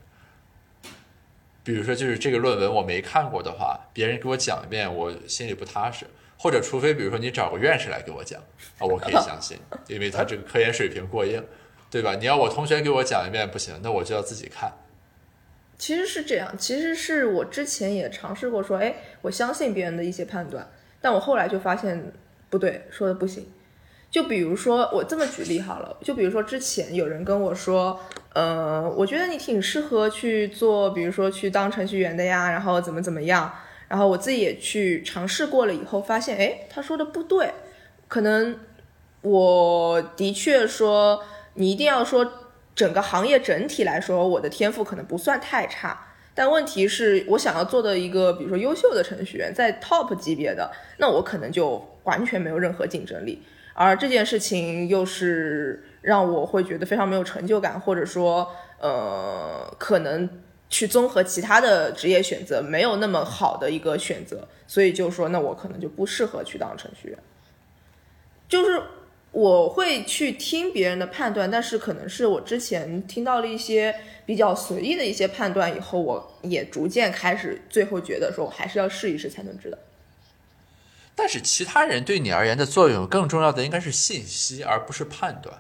[SPEAKER 2] 比如说，就是这个论文我没看过的话，别人给我讲一遍，我心里不踏实。或者，除非比如说你找个院士来给我讲啊，我可以相信，因为他这个科研水平过硬。对吧？你要我同学给我讲一遍不行，那我就要自己看。
[SPEAKER 3] 其实是这样，其实是我之前也尝试过说，哎，我相信别人的一些判断，但我后来就发现不对，说的不行。就比如说我这么举例好了，就比如说之前有人跟我说，呃，我觉得你挺适合去做，比如说去当程序员的呀，然后怎么怎么样，然后我自己也去尝试过了以后，发现，哎，他说的不对，可能我的确说。你一定要说整个行业整体来说，我的天赋可能不算太差，但问题是我想要做的一个，比如说优秀的程序员，在 top 级别的，那我可能就完全没有任何竞争力，而这件事情又是让我会觉得非常没有成就感，或者说，呃，可能去综合其他的职业选择没有那么好的一个选择，所以就说，那我可能就不适合去当程序员，就是。我会去听别人的判断，但是可能是我之前听到了一些比较随意的一些判断以后，我也逐渐开始，最后觉得说我还是要试一试才能知道。
[SPEAKER 2] 但是其他人对你而言的作用，更重要的应该是信息，而不是判断。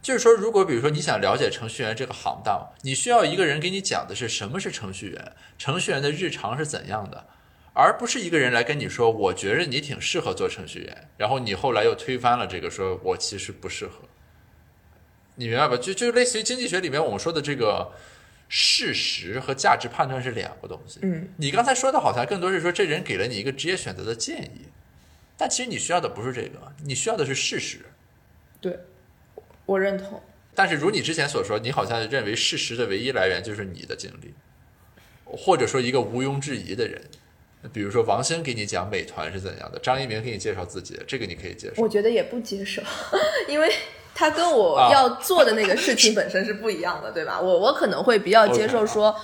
[SPEAKER 2] 就是说，如果比如说你想了解程序员这个行当，你需要一个人给你讲的是什么是程序员，程序员的日常是怎样的。而不是一个人来跟你说，我觉得你挺适合做程序员，然后你后来又推翻了这个，说我其实不适合。你明白吧？就就类似于经济学里面我们说的这个事实和价值判断是两个东西。
[SPEAKER 3] 嗯，
[SPEAKER 2] 你刚才说的好像更多是说这人给了你一个职业选择的建议，但其实你需要的不是这个，你需要的是事实。
[SPEAKER 3] 对，我认同。
[SPEAKER 2] 但是如你之前所说，你好像认为事实的唯一来源就是你的经历，或者说一个毋庸置疑的人。比如说王兴给你讲美团是怎样的，张一鸣给你介绍自己，这个你可以接受。
[SPEAKER 3] 我觉得也不接受，因为他跟我要做的那个事情本身是不一样的，对吧？我我可能会比较接受说，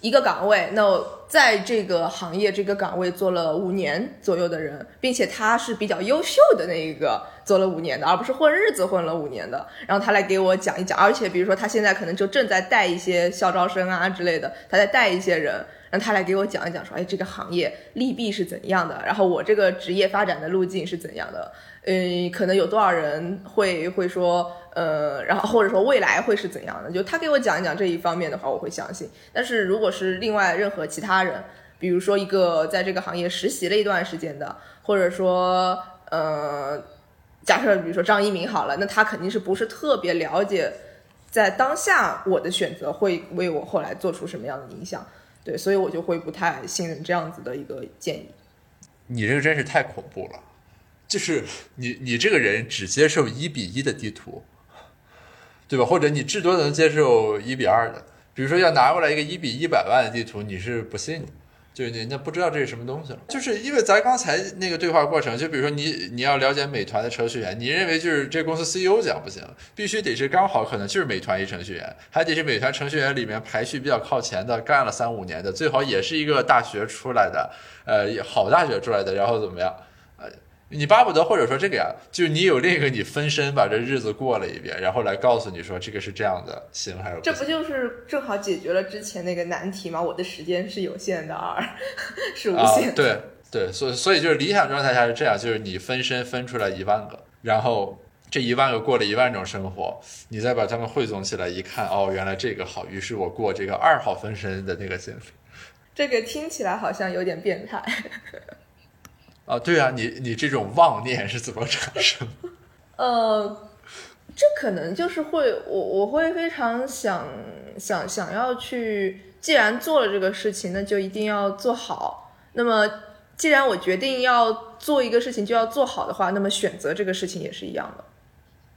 [SPEAKER 3] 一个岗位，那我在这个行业这个岗位做了五年左右的人，并且他是比较优秀的那一个做了五年的，而不是混日子混了五年的。然后他来给我讲一讲，而且比如说他现在可能就正在带一些校招生啊之类的，他在带一些人，让他来给我讲一讲，说哎这个行业利弊是怎样的，然后我这个职业发展的路径是怎样的，嗯，可能有多少人会会说。呃，然后或者说未来会是怎样的？就他给我讲一讲这一方面的话，我会相信。但是如果是另外任何其他人，比如说一个在这个行业实习了一段时间的，或者说呃，假设比如说张一鸣好了，那他肯定是不是特别了解，在当下我的选择会为我后来做出什么样的影响？对，所以我就会不太信任这样子的一个建议。
[SPEAKER 2] 你这个真是太恐怖了，就是你你这个人只接受一比一的地图。对吧？或者你至多能接受一比二的，比如说要拿过来一个一比一百万的地图，你是不信的，就是你那不知道这是什么东西了。就是因为咱刚才那个对话过程，就比如说你你要了解美团的程序员，你认为就是这公司 CEO 讲不行，必须得是刚好可能就是美团一程序员，还得是美团程序员里面排序比较靠前的，干了三五年的，最好也是一个大学出来的，呃，好大学出来的，然后怎么样？你巴不得或者说这个呀，就是你有另一个你分身把这日子过了一遍，然后来告诉你说这个是这样的行还是？
[SPEAKER 3] 这不就是正好解决了之前那个难题吗？我的时间是有限的，二是无限。
[SPEAKER 2] 对对，所以所以就是理想状态下是这样，就是你分身分出来一万个，然后这一万个过了一万种生活，你再把它们汇总起来一看，哦，原来这个好，于是我过这个二号分身的那个经历。
[SPEAKER 3] 这个听起来好像有点变态。
[SPEAKER 2] 啊，对啊，你你这种妄念是怎么产生的？
[SPEAKER 3] 呃，这可能就是会我我会非常想想想要去，既然做了这个事情，那就一定要做好。那么，既然我决定要做一个事情就要做好的话，那么选择这个事情也是一样的。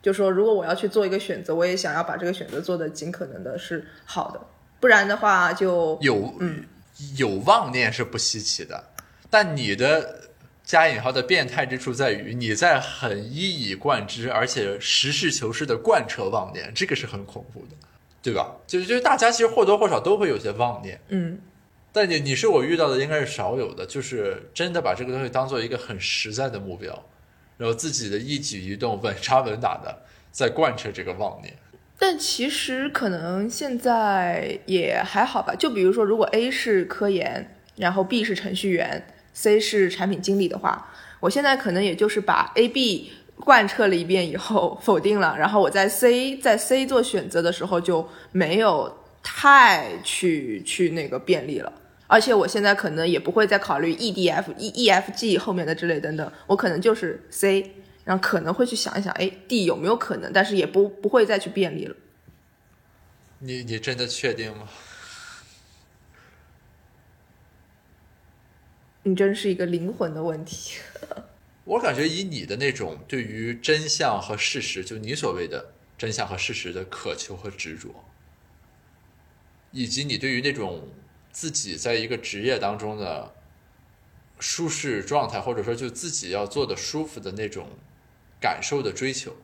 [SPEAKER 3] 就说如果我要去做一个选择，我也想要把这个选择做的尽可能的是好的，不然的话就
[SPEAKER 2] 有
[SPEAKER 3] 嗯
[SPEAKER 2] 有妄念是不稀奇的，但你的。加引号的变态之处在于，你在很一以贯之，而且实事求是的贯彻妄念，这个是很恐怖的，对吧？就是就是大家其实或多或少都会有些妄念，
[SPEAKER 3] 嗯，
[SPEAKER 2] 但你你是我遇到的应该是少有的，就是真的把这个东西当做一个很实在的目标，然后自己的一举一动稳扎稳打的在贯彻这个妄念。
[SPEAKER 3] 但其实可能现在也还好吧，就比如说，如果 A 是科研，然后 B 是程序员。C 是产品经理的话，我现在可能也就是把 A、B 贯彻了一遍以后否定了，然后我在 C 在 C 做选择的时候就没有太去去那个便利了，而且我现在可能也不会再考虑 E、D、F、E、E、F、G 后面的之类等等，我可能就是 C，然后可能会去想一想，哎，D 有没有可能，但是也不不会再去便利了。
[SPEAKER 2] 你你真的确定吗？
[SPEAKER 3] 你真是一个灵魂的问题。
[SPEAKER 2] 我感觉以你的那种对于真相和事实，就你所谓的真相和事实的渴求和执着，以及你对于那种自己在一个职业当中的舒适状态，或者说就自己要做的舒服的那种感受的追求，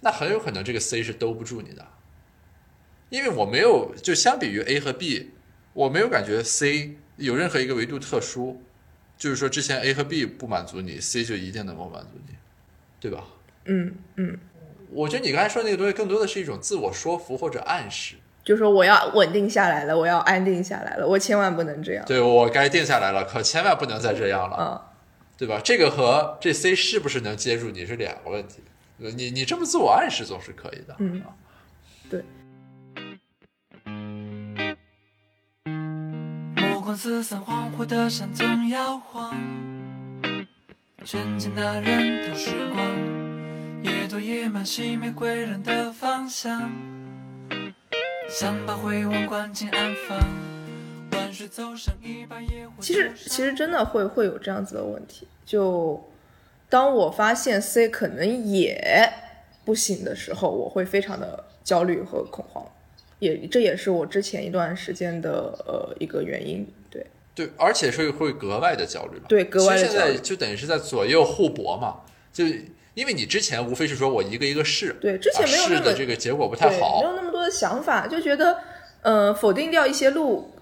[SPEAKER 2] 那很有可能这个 C 是兜不住你的，因为我没有就相比于 A 和 B，我没有感觉 C。有任何一个维度特殊，就是说之前 A 和 B 不满足你，C 就一定能够满足你，对吧？
[SPEAKER 3] 嗯嗯，
[SPEAKER 2] 我觉得你刚才说那个东西更多的是一种自我说服或者暗示，
[SPEAKER 3] 就说我要稳定下来了，我要安定下来了，我千万不能这样。
[SPEAKER 2] 对我该定下来了，可千万不能再这样了，
[SPEAKER 3] 嗯，
[SPEAKER 2] 对吧？这个和这 C 是不是能接住你是两个问题，你你这么自我暗示总是可以的，
[SPEAKER 3] 嗯，对。
[SPEAKER 1] 四散恍惚的山总摇晃，全近的人都时光，夜多野蛮熄灭归人的方向，想把回望关进暗房，万水走上一把野火。
[SPEAKER 3] 其实其实真的会会有这样子的问题，就当我发现 C 可能也不行的时候，我会非常的焦虑和恐慌。也这也是我之前一段时间的呃一个原因，对
[SPEAKER 2] 对，而且是会格外的焦虑，
[SPEAKER 3] 对格外的
[SPEAKER 2] 焦虑。现在就等于是在左右互搏嘛，就因为你之前无非是说我一个一个试，
[SPEAKER 3] 对之前没有
[SPEAKER 2] 试的这个结果不太好，
[SPEAKER 3] 没有那么多的想法，就觉得呃，否定掉一些路，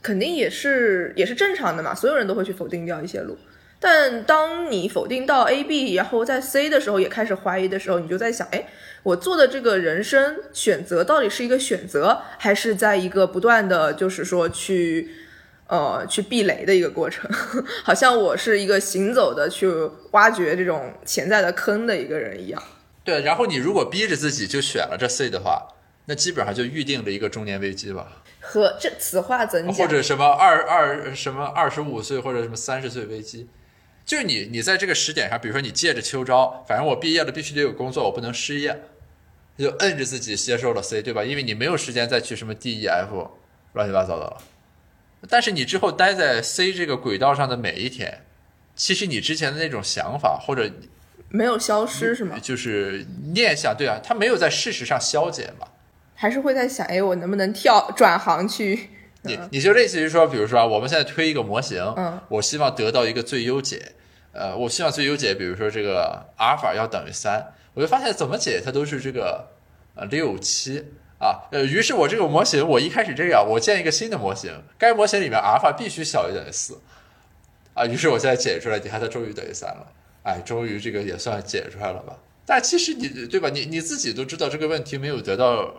[SPEAKER 3] 肯定也是也是正常的嘛，所有人都会去否定掉一些路。但当你否定到 A、B，然后在 C 的时候，也开始怀疑的时候，你就在想，哎，我做的这个人生选择到底是一个选择，还是在一个不断的就是说去呃去避雷的一个过程？好像我是一个行走的去挖掘这种潜在的坑的一个人一样。
[SPEAKER 2] 对，然后你如果逼着自己就选了这 C 的话，那基本上就预定了一个中年危机吧，
[SPEAKER 3] 和这此话怎讲？
[SPEAKER 2] 或者什么二二什么二十五岁或者什么三十岁危机。就是你，你在这个时点上，比如说你借着秋招，反正我毕业了必须得有工作，我不能失业，就摁着自己接受了 C，对吧？因为你没有时间再去什么 D、E、F 乱七八糟的了。但是你之后待在 C 这个轨道上的每一天，其实你之前的那种想法或者
[SPEAKER 3] 没有消失是吗？
[SPEAKER 2] 就是念想，对啊，它没有在事实上消解嘛。
[SPEAKER 3] 还是会在想，哎，我能不能跳 转行去？
[SPEAKER 2] 你你就类似于说，比如说我们现在推一个模型，
[SPEAKER 3] 嗯，
[SPEAKER 2] 我希望得到一个最优解，呃，我希望最优解，比如说这个阿尔法要等于三，我就发现怎么解它都是这个呃六七啊，呃，于是我这个模型我一开始这样，我建一个新的模型，该模型里面阿尔法必须小于等于四，啊，于是我现在解出来，你看它终于等于三了，哎，终于这个也算解出来了吧？但其实你对吧？你你自己都知道这个问题没有得到。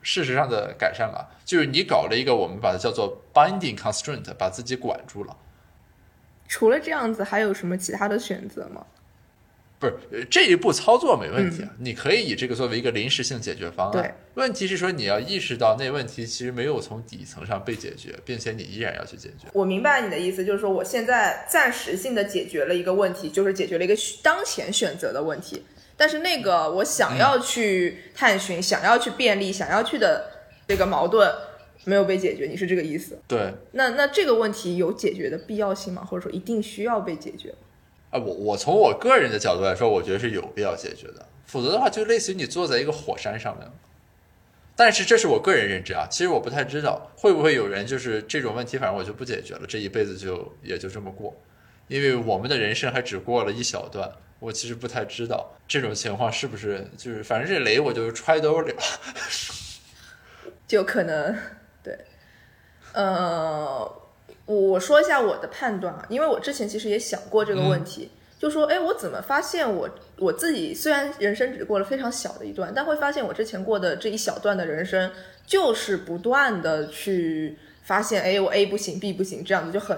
[SPEAKER 2] 事实上的改善吧，就是你搞了一个我们把它叫做 binding constraint，把自己管住了。
[SPEAKER 3] 除了这样子，还有什么其他的选择吗？
[SPEAKER 2] 不是这一步操作没问题啊，你可以以这个作为一个临时性解决方案。
[SPEAKER 3] 对，
[SPEAKER 2] 问题是说你要意识到那问题其实没有从底层上被解决，并且你依然要去解决。
[SPEAKER 3] 我明白你的意思，就是说我现在暂时性的解决了一个问题，就是解决了一个当前选择的问题。但是那个我想要去探寻、想要去便利、想要去的这个矛盾没有被解决，你是这个意思？
[SPEAKER 2] 对。
[SPEAKER 3] 那那这个问题有解决的必要性吗？或者说一定需要被解决吗？
[SPEAKER 2] 啊，我我从我个人的角度来说，我觉得是有必要解决的。否则的话，就类似于你坐在一个火山上面。但是这是我个人认知啊，其实我不太知道会不会有人就是这种问题，反正我就不解决了，这一辈子就也就这么过，因为我们的人生还只过了一小段。我其实不太知道这种情况是不是就是，反正这雷我就揣兜里了，
[SPEAKER 3] 就可能对，呃，我我说一下我的判断啊，因为我之前其实也想过这个问题，就说，哎，我怎么发现我我自己虽然人生只过了非常小的一段，但会发现我之前过的这一小段的人生，就是不断的去发现，哎，我 A 不行，B 不行，这样子就很。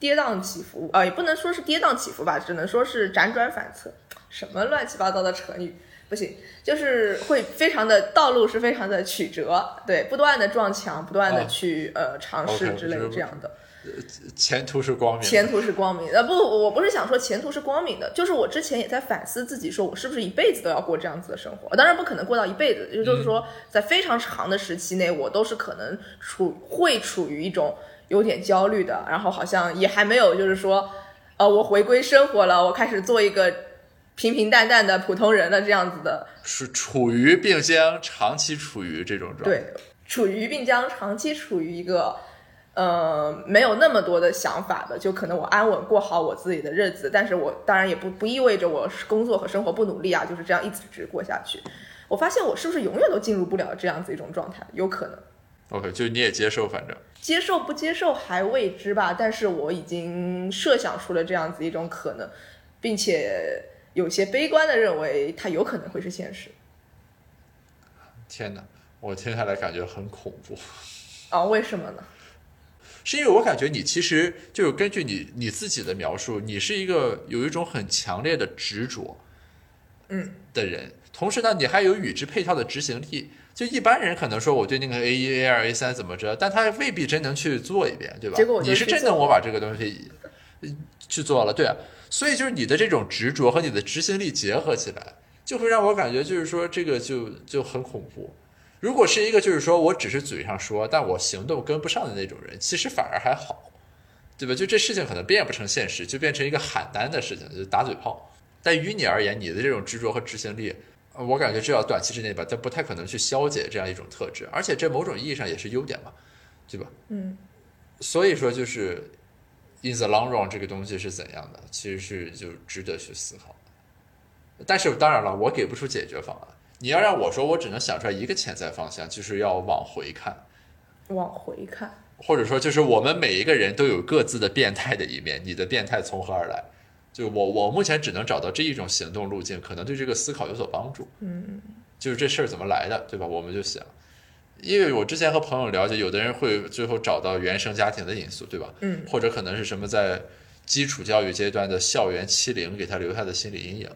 [SPEAKER 3] 跌宕起伏啊，也不能说是跌宕起伏吧，只能说是辗转反侧。什么乱七八糟的成语不行，就是会非常的道路是非常的曲折，对，不断的撞墙，不断的去呃尝试之类这样的。
[SPEAKER 2] 前途是光明，
[SPEAKER 3] 前途是光明。呃不，我不是想说前途是光明的，就是我之前也在反思自己，说我是不是一辈子都要过这样子的生活？当然不可能过到一辈子，也就是说，在非常长的时期内，我都是可能处会处于一种。有点焦虑的，然后好像也还没有，就是说，呃，我回归生活了，我开始做一个平平淡淡的普通人了，这样子的，
[SPEAKER 2] 是处于并将长期处于这种状态，
[SPEAKER 3] 对，处于并将长期处于一个，呃，没有那么多的想法的，就可能我安稳过好我自己的日子，但是我当然也不不意味着我工作和生活不努力啊，就是这样一直过下去。我发现我是不是永远都进入不了这样子一种状态？有可能。
[SPEAKER 2] OK，就你也接受，反正
[SPEAKER 3] 接受不接受还未知吧。但是我已经设想出了这样子一种可能，并且有些悲观的认为它有可能会是现实。
[SPEAKER 2] 天哪，我听下来感觉很恐怖。
[SPEAKER 3] 啊，为什么呢？
[SPEAKER 2] 是因为我感觉你其实就是根据你你自己的描述，你是一个有一种很强烈的执着，
[SPEAKER 3] 嗯，
[SPEAKER 2] 的人。同时呢，你还有与之配套的执行力。就一般人可能说我对那个 A 一 A 二 A 三怎么着，但他未必真能去做一遍，对吧？
[SPEAKER 3] 结果
[SPEAKER 2] 你是真能我把这个东西去做了，对啊。所以就是你的这种执着和你的执行力结合起来，就会让我感觉就是说这个就就很恐怖。如果是一个就是说我只是嘴上说，但我行动跟不上的那种人，其实反而还好，对吧？就这事情可能变不成现实，就变成一个喊单的事情，就打嘴炮。但于你而言，你的这种执着和执行力。我感觉至少短期之内吧，它不太可能去消解这样一种特质，而且这某种意义上也是优点嘛，对吧？
[SPEAKER 3] 嗯，
[SPEAKER 2] 所以说就是 in the long run 这个东西是怎样的，其实是就值得去思考。但是当然了，我给不出解决方案。你要让我说，我只能想出来一个潜在方向，就是要往回看，
[SPEAKER 3] 往回看，
[SPEAKER 2] 或者说就是我们每一个人都有各自的变态的一面，你的变态从何而来？就我我目前只能找到这一种行动路径，可能对这个思考有所帮助。
[SPEAKER 3] 嗯，
[SPEAKER 2] 就是这事儿怎么来的，对吧？我们就想，因为我之前和朋友了解，有的人会最后找到原生家庭的因素，对吧？
[SPEAKER 3] 嗯
[SPEAKER 2] 或者可能是什么在基础教育阶段的校园欺凌给他留下的心理阴影，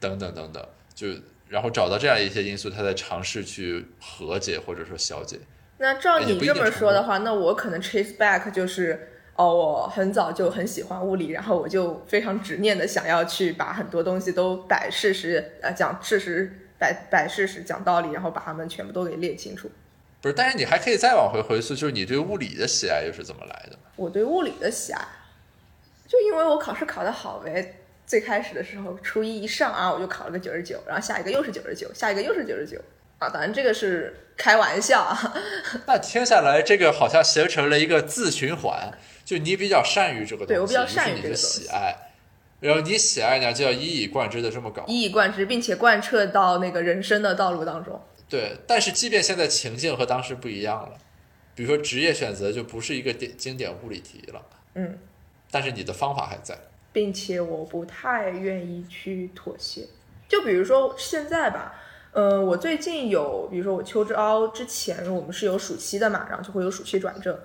[SPEAKER 2] 等等等等，就然后找到这样一些因素，他在尝试去和解或者说消解。
[SPEAKER 3] 那照你这么说的话，那我可能 chase back 就是。哦，我很早就很喜欢物理，然后我就非常执念的想要去把很多东西都摆事实，呃，讲事实，摆摆事实，讲道理，然后把它们全部都给列清楚。
[SPEAKER 2] 不是，但是你还可以再往回回溯，就是你对物理的喜爱又是怎么来的？
[SPEAKER 3] 我对物理的喜爱，就因为我考试考得好呗。最开始的时候，初一一上啊，我就考了个九十九，然后下一个又是九十九，下一个又是九十九啊。当然这个是开玩笑啊。
[SPEAKER 2] 那听下来，这个好像形成了一个自循环，就你比较善于这个东西，
[SPEAKER 3] 对我比较善于这个
[SPEAKER 2] 喜爱，然后你喜爱呢就要一以贯之的这么搞。
[SPEAKER 3] 一以贯之，并且贯彻到那个人生的道路当中。
[SPEAKER 2] 对，但是即便现在情境和当时不一样了，比如说职业选择就不是一个典经典物理题了，
[SPEAKER 3] 嗯，
[SPEAKER 2] 但是你的方法还在。
[SPEAKER 3] 并且我不太愿意去妥协。就比如说现在吧，呃，我最近有，比如说我秋招之前，我们是有暑期的嘛，然后就会有暑期转正。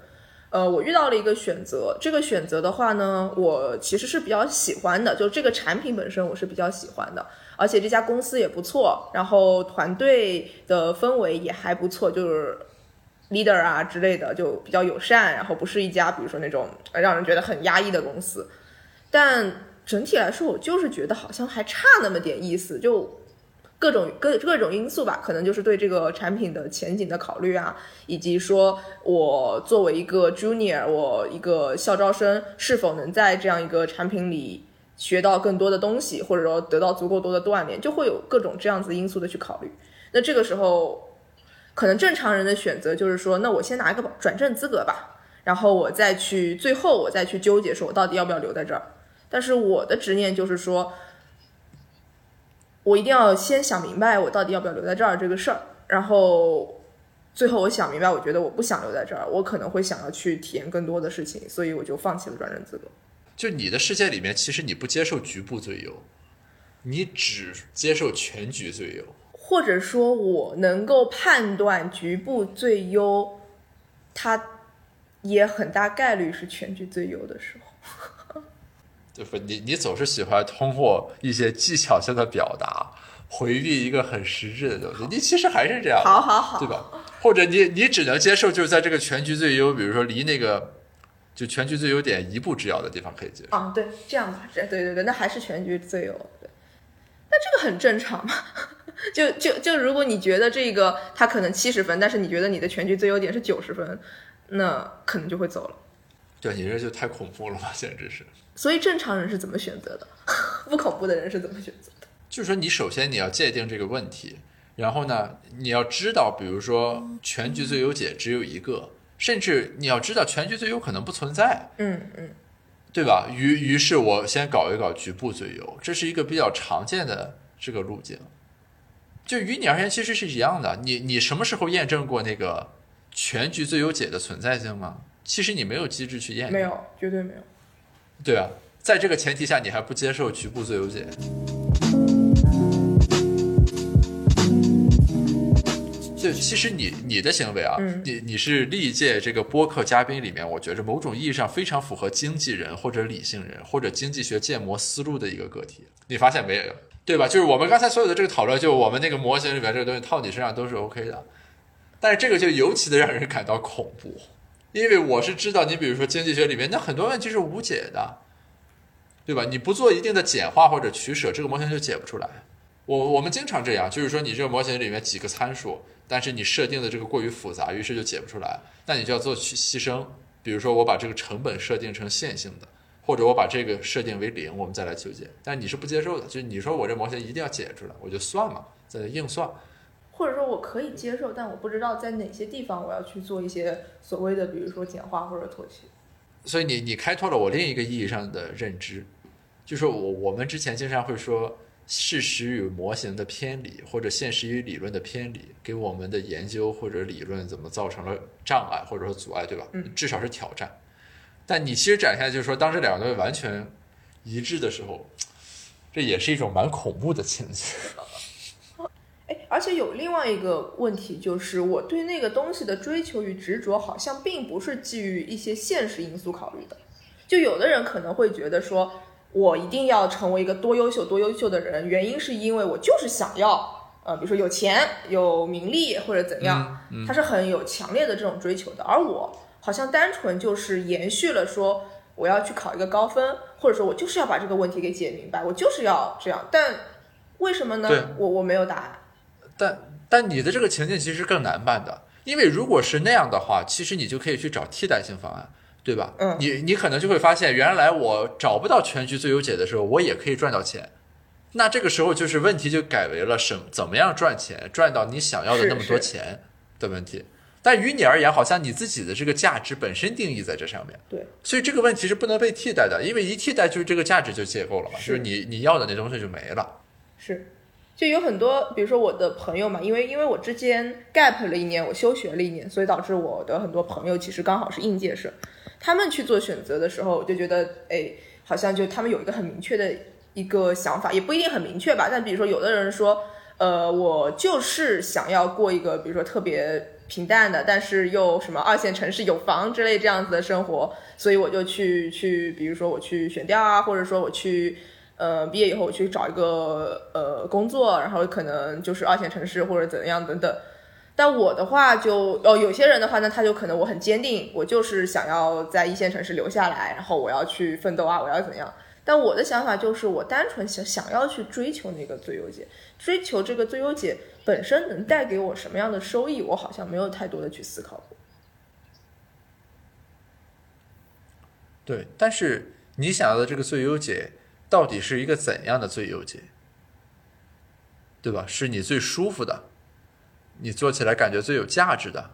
[SPEAKER 3] 呃，我遇到了一个选择，这个选择的话呢，我其实是比较喜欢的，就这个产品本身我是比较喜欢的，而且这家公司也不错，然后团队的氛围也还不错，就是 leader 啊之类的就比较友善，然后不是一家比如说那种让人觉得很压抑的公司。但整体来说，我就是觉得好像还差那么点意思，就各种各各种因素吧，可能就是对这个产品的前景的考虑啊，以及说我作为一个 junior，我一个校招生是否能在这样一个产品里学到更多的东西，或者说得到足够多的锻炼，就会有各种这样子因素的去考虑。那这个时候，可能正常人的选择就是说，那我先拿一个转正资格吧，然后我再去最后我再去纠结，说我到底要不要留在这儿。但是我的执念就是说，我一定要先想明白我到底要不要留在这儿这个事儿，然后最后我想明白，我觉得我不想留在这儿，我可能会想要去体验更多的事情，所以我就放弃了转正资格。
[SPEAKER 2] 就你的世界里面，其实你不接受局部最优，你只接受全局最优。
[SPEAKER 3] 或者说我能够判断局部最优，它也很大概率是全局最优的时候。
[SPEAKER 2] 就是你你总是喜欢通过一些技巧性的表达回避一个很实质的东西，你其实还是这样，
[SPEAKER 3] 好好好，
[SPEAKER 2] 对吧？或者你你只能接受就是在这个全局最优，比如说离那个就全局最优点一步之遥的地方可以接受。
[SPEAKER 3] 啊，对，这样吧，这对对对，那还是全局最优。对，那这个很正常嘛。就就就，如果你觉得这个他可能七十分，但是你觉得你的全局最优点是九十分，那可能就会走了。
[SPEAKER 2] 对你这就太恐怖了吧，简直是。
[SPEAKER 3] 所以正常人是怎么选择的？不恐怖的人是怎么选择的？
[SPEAKER 2] 就是说，你首先你要界定这个问题，然后呢，你要知道，比如说全局最优解只有一个，甚至你要知道全局最优可能不存在，
[SPEAKER 3] 嗯嗯，
[SPEAKER 2] 对吧？于于是，我先搞一搞局部最优，这是一个比较常见的这个路径。就于你而言，其实是一样的。你你什么时候验证过那个全局最优解的存在性吗？其实你没有机制去验证，
[SPEAKER 3] 没有，绝对没有。
[SPEAKER 2] 对啊，在这个前提下，你还不接受局部最优解。就其实你你的行为啊，
[SPEAKER 3] 嗯
[SPEAKER 2] 你你是历届这个播客嘉宾里面，我觉着某种意义上非常符合经纪人或者理性人或者经济学建模思路的一个个体。你发现没有？对吧？就是我们刚才所有的这个讨论，就我们那个模型里面这个东西套你身上都是 OK 的，但是这个就尤其的让人感到恐怖，因为我是知道，你比如说经济学里面，那很多问题是无解的，对吧？你不做一定的简化或者取舍，这个模型就解不出来。我我们经常这样，就是说你这个模型里面几个参数，但是你设定的这个过于复杂，于是就解不出来。那你就要做去牺牲，比如说我把这个成本设定成线性的，或者我把这个设定为零，我们再来求解。但你是不接受的，就你说我这模型一定要解出来，我就算嘛，在硬算。
[SPEAKER 3] 或者说我可以接受，但我不知道在哪些地方我要去做一些所谓的，比如说简化或者妥协。
[SPEAKER 2] 所以你你开拓了我另一个意义上的认知，就是我我们之前经常会说，事实与模型的偏离，或者现实与理论的偏离，给我们的研究或者理论怎么造成了障碍或者说阻碍，对吧？
[SPEAKER 3] 嗯
[SPEAKER 2] 至少是挑战。但你其实展现就是说，当这两个东西完全一致的时候，这也是一种蛮恐怖的情绪。
[SPEAKER 3] 哎，而且有另外一个问题，就是我对那个东西的追求与执着，好像并不是基于一些现实因素考虑的。就有的人可能会觉得说，我一定要成为一个多优秀、多优秀的人，原因是因为我就是想要，呃，比如说有钱、有名利或者怎样，
[SPEAKER 2] 嗯
[SPEAKER 3] 他是很有强烈的这种追求的。而我好像单纯就是延续了说，我要去考一个高分，或者说我就是要把这个问题给解明白，我就是要这样。但为什么呢？我我没有答案。
[SPEAKER 2] 但但你的这个情境其实更难办的，因为如果是那样的话，其实你就可以去找替代性方案，对吧？
[SPEAKER 3] 嗯
[SPEAKER 2] 你你可能就会发现，原来我找不到全局最优解的时候，我也可以赚到钱。那这个时候就是问题就改为了什怎么样赚钱，赚到你想要的那么多钱的问题。但于你而言，好像你自己的这个价值本身定义在这上面，
[SPEAKER 3] 对，
[SPEAKER 2] 所以这个问题是不能被替代的，因为一替代就是这个价值就解构了嘛，
[SPEAKER 3] 是
[SPEAKER 2] 就是你你要的那东西就没了。
[SPEAKER 3] 是，就有很多，比如说我的朋友嘛，因为因为我之间 gap 了一年，我休学了一年，所以导致我的很多朋友其实刚好是应届生，他们去做选择的时候，我就觉得，哎，好像就他们有一个很明确的一个想法，也不一定很明确吧，但比如说有的人说，呃，我就是想要过一个，比如说特别。平淡的，但是又什么二线城市有房之类这样子的生活，所以我就去去，比如说我去选调啊，或者说我去呃，毕业以后我去找一个呃工作，然后可能就是二线城市或者怎样等等。但我的话就哦，有些人的话呢，他就可能我很坚定，我就是想要在一线城市留下来，然后我要去奋斗啊，我要怎样。但我的想法就是，我单纯想想要去追求那个最优解，追求这个最优解本身能带给我什么样的收益，我好像没有太多的去思考过。
[SPEAKER 2] 对，但是你想要的这个最优解，到底是一个怎样的最优解？对吧？是你最舒服的，你做起来感觉最有价值的，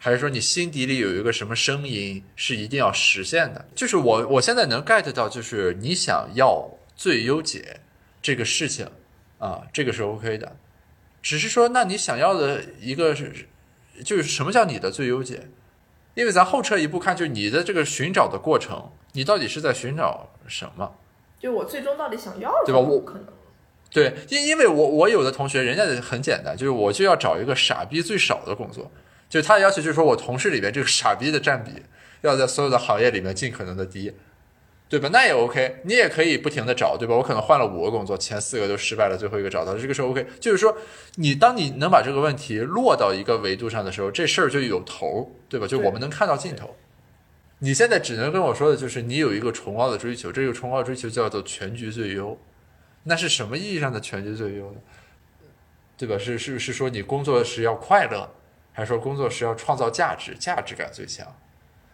[SPEAKER 2] 还是说你心底里有一个什么声音是一定要实现的？就是我我现在能 get 到，就是你想要最优解这个事情啊，这个是 OK 的。只是说，那你想要的一个是，就是什么叫你的最优解？因为咱后撤一步看，就是你的这个寻找的过程，你到底是在寻找什么？
[SPEAKER 3] 就我最终到底想要的
[SPEAKER 2] 对吧我
[SPEAKER 3] 可能
[SPEAKER 2] 对，因因为我我有的同学，人家很简单，就是我就要找一个傻逼最少的工作，就是他的要求就是说我同事里面这个傻逼的占比要在所有的行业里面尽可能的低，对吧？那也 OK，你也可以不停的找，对吧？我可能换了五个工作，前四个都失败了，最后一个找到，这个是 OK。就是说，你当你能把这个问题落到一个维度上的时候，这事儿就有头，对吧？就我们能看到尽头。你现在只能跟我说的就是你有一个崇高的追求，这个崇高的追求叫做全局最优。那是什么意义上的全局最优呢？对吧？是是是说你工作时要快乐，还是说工作时要创造价值，价值感最强，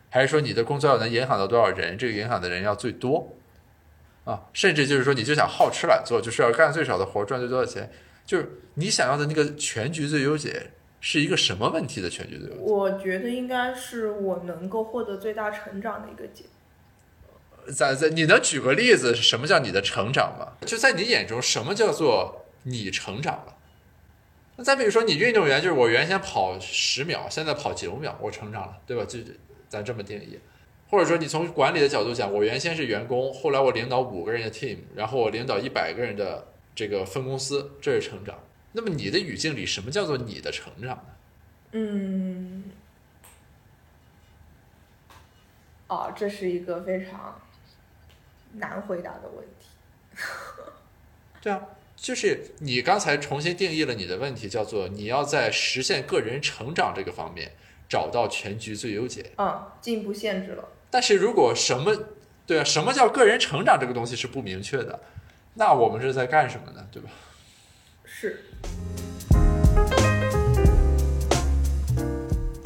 [SPEAKER 2] 还是说你的工作要能影响到多少人，这个影响的人要最多啊？甚至就是说你就想好吃懒做，就是要干最少的活，赚最多的钱，就是你想要的那个全局最优解是一个什么问题的全局最优解？
[SPEAKER 3] 我觉得应该是我能够获得最大成长的一个解。
[SPEAKER 2] 在在，你能举个例子，什么叫你的成长吗？就在你眼中，什么叫做你成长了？那再比如说，你运动员就是我原先跑十秒，现在跑九秒，我成长了，对吧？就咱这么定义。或者说，你从管理的角度讲，我原先是员工，后来我领导五个人的 team，然后我领导一百个人的这个分公司，这是成长。那么你的语境里，什么叫做你的成长呢？
[SPEAKER 3] 嗯，哦，这是一个非常难回答的问题。
[SPEAKER 2] 对啊，就是你刚才重新定义了你的问题，叫做你要在实现个人成长这个方面找到全局最优解。
[SPEAKER 3] 嗯，进步限制了。
[SPEAKER 2] 但是如果什么，对啊，什么叫个人成长这个东西是不明确的，那我们是在干什么呢？对吧？
[SPEAKER 3] 是。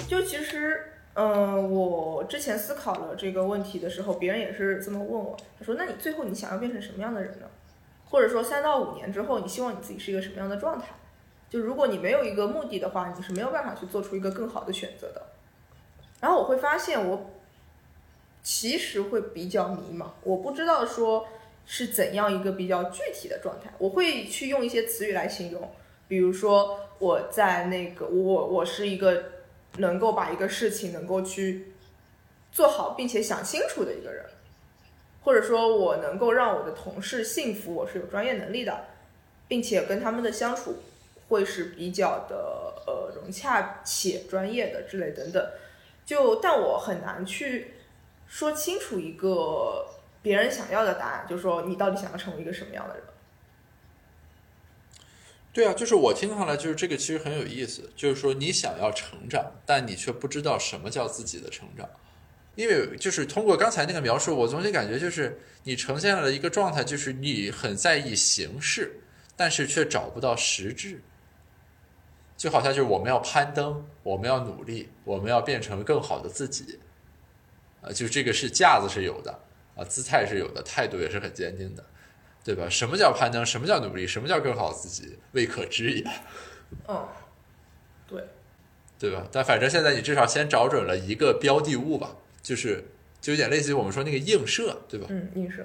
[SPEAKER 3] 就其实，嗯、我之前思考了这个问题的时候，别人也是这么问我，他说：“那你最后你想要变成什么样的人呢？或者说三到五年之后，你希望你自己是一个什么样的状态？就如果你没有一个目的的话，你是没有办法去做出一个更好的选择的。”然后我会发现，我其实会比较迷茫，我不知道说是怎样一个比较具体的状态。我会去用一些词语来形容，比如说我在那个我我是一个能够把一个事情能够去做好并且想清楚的一个人，或者说我能够让我的同事信服我是有专业能力的，并且跟他们的相处会是比较的呃融洽且专业的之类等等。就但我很难去说清楚一个别人想要的答案，就是说你到底想要成为一个什么样的人。
[SPEAKER 2] 对啊，就是我听上来就是这个，其实很有意思。就是说你想要成长，但你却不知道什么叫自己的成长，因为就是通过刚才那个描述，我总体感觉就是你呈现了一个状态，就是你很在意形式，但是却找不到实质。就好像就是我们要攀登，我们要努力，我们要变成更好的自己。啊，就这个是架子是有的啊，姿态是有的，态度也是很坚定的。对吧？什么叫攀登？什么叫努力？什么叫更好自己？未可知也。
[SPEAKER 3] 嗯，对，
[SPEAKER 2] 对吧？但反正现在你至少先找准了一个标的物吧，就是就有点类似于我们说那个映射，对吧？
[SPEAKER 3] 嗯，映射，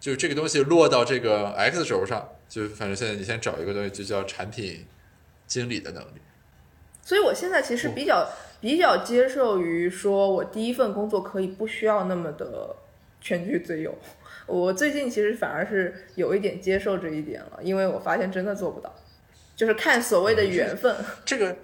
[SPEAKER 2] 就是这个东西落到这个 X 轴上，就反正现在你先找一个东西，就叫产品经理的能力。
[SPEAKER 3] 所以我现在其实比较比较接受于说，我第一份工作可以不需要那么的全局自由。我最近其实反而是有一点接受这一点了，因为我发现真的做不到，就是看所谓的缘分。
[SPEAKER 2] 这个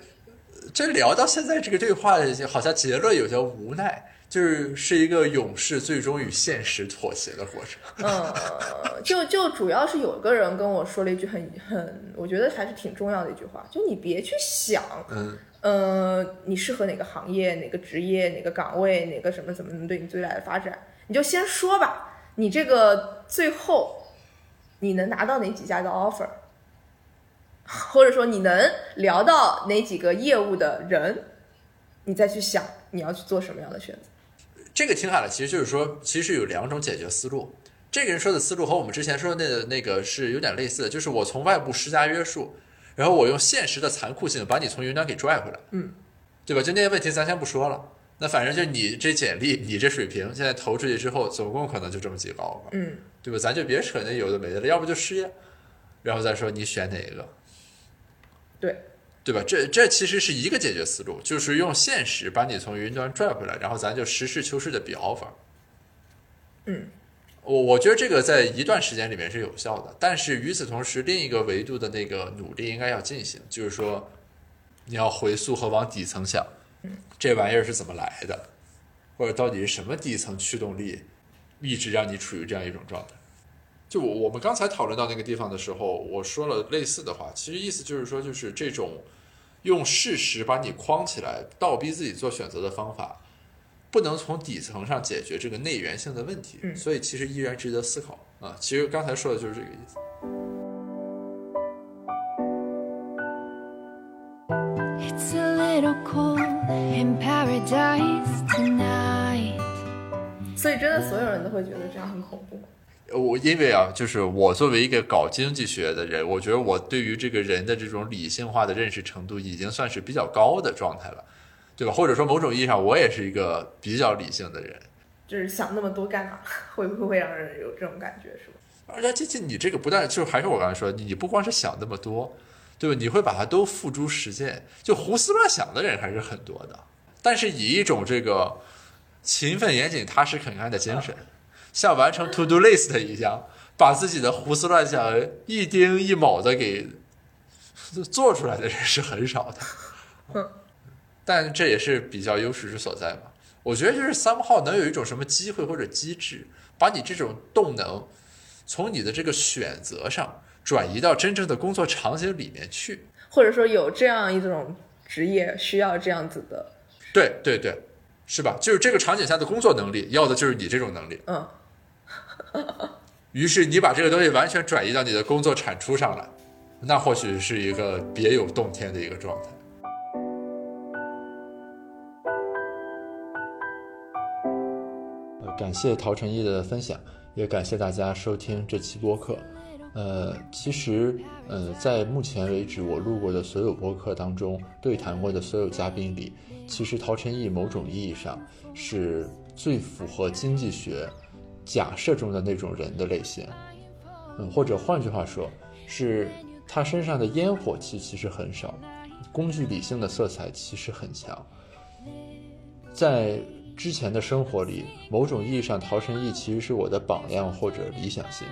[SPEAKER 2] 这聊到现在这个对话，好像结论有些无奈，就是是一个勇士最终与现实妥协的过程。
[SPEAKER 3] 嗯，就就主要是有个人跟我说了一句很很，我觉得还是挺重要的一句话，就你别去想，
[SPEAKER 2] 嗯
[SPEAKER 3] 呃，你适合哪个行业、哪个职业、哪个岗位、哪个什么怎么能对你最大的发展，你就先说吧。你这个最后你能拿到哪几家的 offer，或者说你能聊到哪几个业务的人，你再去想你要去做什么样的选择。
[SPEAKER 2] 这个听下来，其实就是说，其实有两种解决思路。这个人说的思路和我们之前说的那个那个是有点类似的，就是我从外部施加约束，然后我用现实的残酷性把你从云端给拽回来，
[SPEAKER 3] 嗯，
[SPEAKER 2] 对吧？就那些问题咱先不说了，那反正就你这简历，你这水平，现在投出去之后，总共可能就这么几个 offer，
[SPEAKER 3] 嗯，
[SPEAKER 2] 对吧？咱就别扯那有的没的了，要不就失业，然后再说你选哪一个，
[SPEAKER 3] 对，
[SPEAKER 2] 对吧？这这其实是一个解决思路，就是用现实把你从云端拽回来，然后咱就实事求是的比 offer。
[SPEAKER 3] 嗯，
[SPEAKER 2] 我我觉得这个在一段时间里面是有效的，但是与此同时，另一个维度的那个努力应该要进行，就是说你要回溯和往底层想，这玩意儿是怎么来的，或者到底是什么底层驱动力一直让你处于这样一种状态。就我我们刚才讨论到那个地方的时候，我说了类似的话，其实意思就是说，就是这种用事实把你框起来，倒逼自己做选择的方法，不能从底层上解决这个内源性的问题，
[SPEAKER 3] 嗯
[SPEAKER 2] 所以其实依然值得思考啊。其实刚才说的就是这个意思。
[SPEAKER 3] 所以真的所有人都会觉得这样很恐怖吗？
[SPEAKER 2] 我因为啊，就是我作为一个搞经济学的人，我觉得我对于这个人的这种理性化的认识程度已经算是比较高的状态了，对吧？或者说某种意义上，我也是一个比较理性的人。
[SPEAKER 3] 就是想那么多干嘛？会不会让人有这种感觉？是吧？
[SPEAKER 2] 而且这这你这个不但就还是我刚才说，你不光是想那么多，对吧？你会把它都付诸实践，就胡思乱想的人还是很多的，但是以一种这个勤奋、严谨、踏实、肯干的精神，像完成 to do list 一样，把自己的胡思乱想一丁一卯的给做出来的人是很少的。
[SPEAKER 3] 嗯
[SPEAKER 2] 但这也是比较优势之所在嘛。我觉得就是 somehow 能有一种什么机会或者机制，把你这种动能从你的这个选择上转移到真正的工作场景里面去。
[SPEAKER 3] 或者说有这样一种职业需要这样子的，
[SPEAKER 2] 对对对，是吧？就是这个场景下的工作能力，要的就是你这种能力。
[SPEAKER 3] 嗯，
[SPEAKER 2] 于是你把这个东西完全转移到你的工作产出上来，那或许是一个别有洞天的一个状态。呃，感谢陶晨毅的分享，也感谢大家收听这期播客。呃，其实，呃，在目前为止我录过的所有播客当中，对谈过的所有嘉宾里，其实陶晨毅某种意义上是最符合经济学假设中的那种人的类型，嗯，或者换句话说，是他身上的烟火气其实很少，工具理性的色彩其实很强。在之前的生活里，某种意义上，陶晨毅其实是我的榜样或者理想型。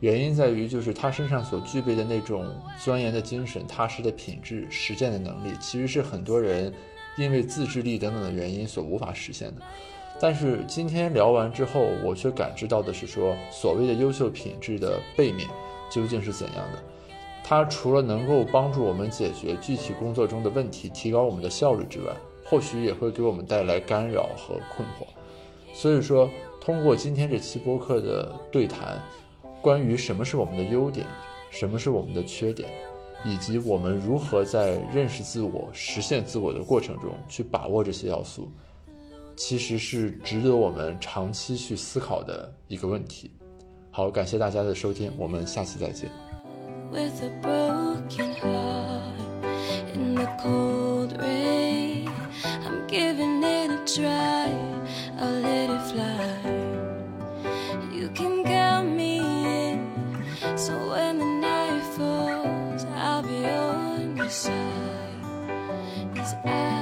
[SPEAKER 2] 原因在于，就是他身上所具备的那种钻研的精神、踏实的品质、实践的能力，其实是很多人因为自制力等等的原因所无法实现的。但是今天聊完之后，我却感知到的是说，所谓的优秀品质的背面究竟是怎样的？它除了能够帮助我们解决具体工作中的问题，提高我们的效率之外，或许也会给我们带来干扰和困惑。所以说，通过今天这期播客的对谈，关于什么是我们的优点，什么是我们的缺点，以及我们如何在认识自我、实现自我的过程中去把握这些要素。其实是值得我们长期去思考的一个问题。好，感谢大家的收听，我们下期再见。
[SPEAKER 4] with a broken heart in the cold rain. I'm giving it a try, I'll let it fly. You can count me in, so when the side. 'Cause I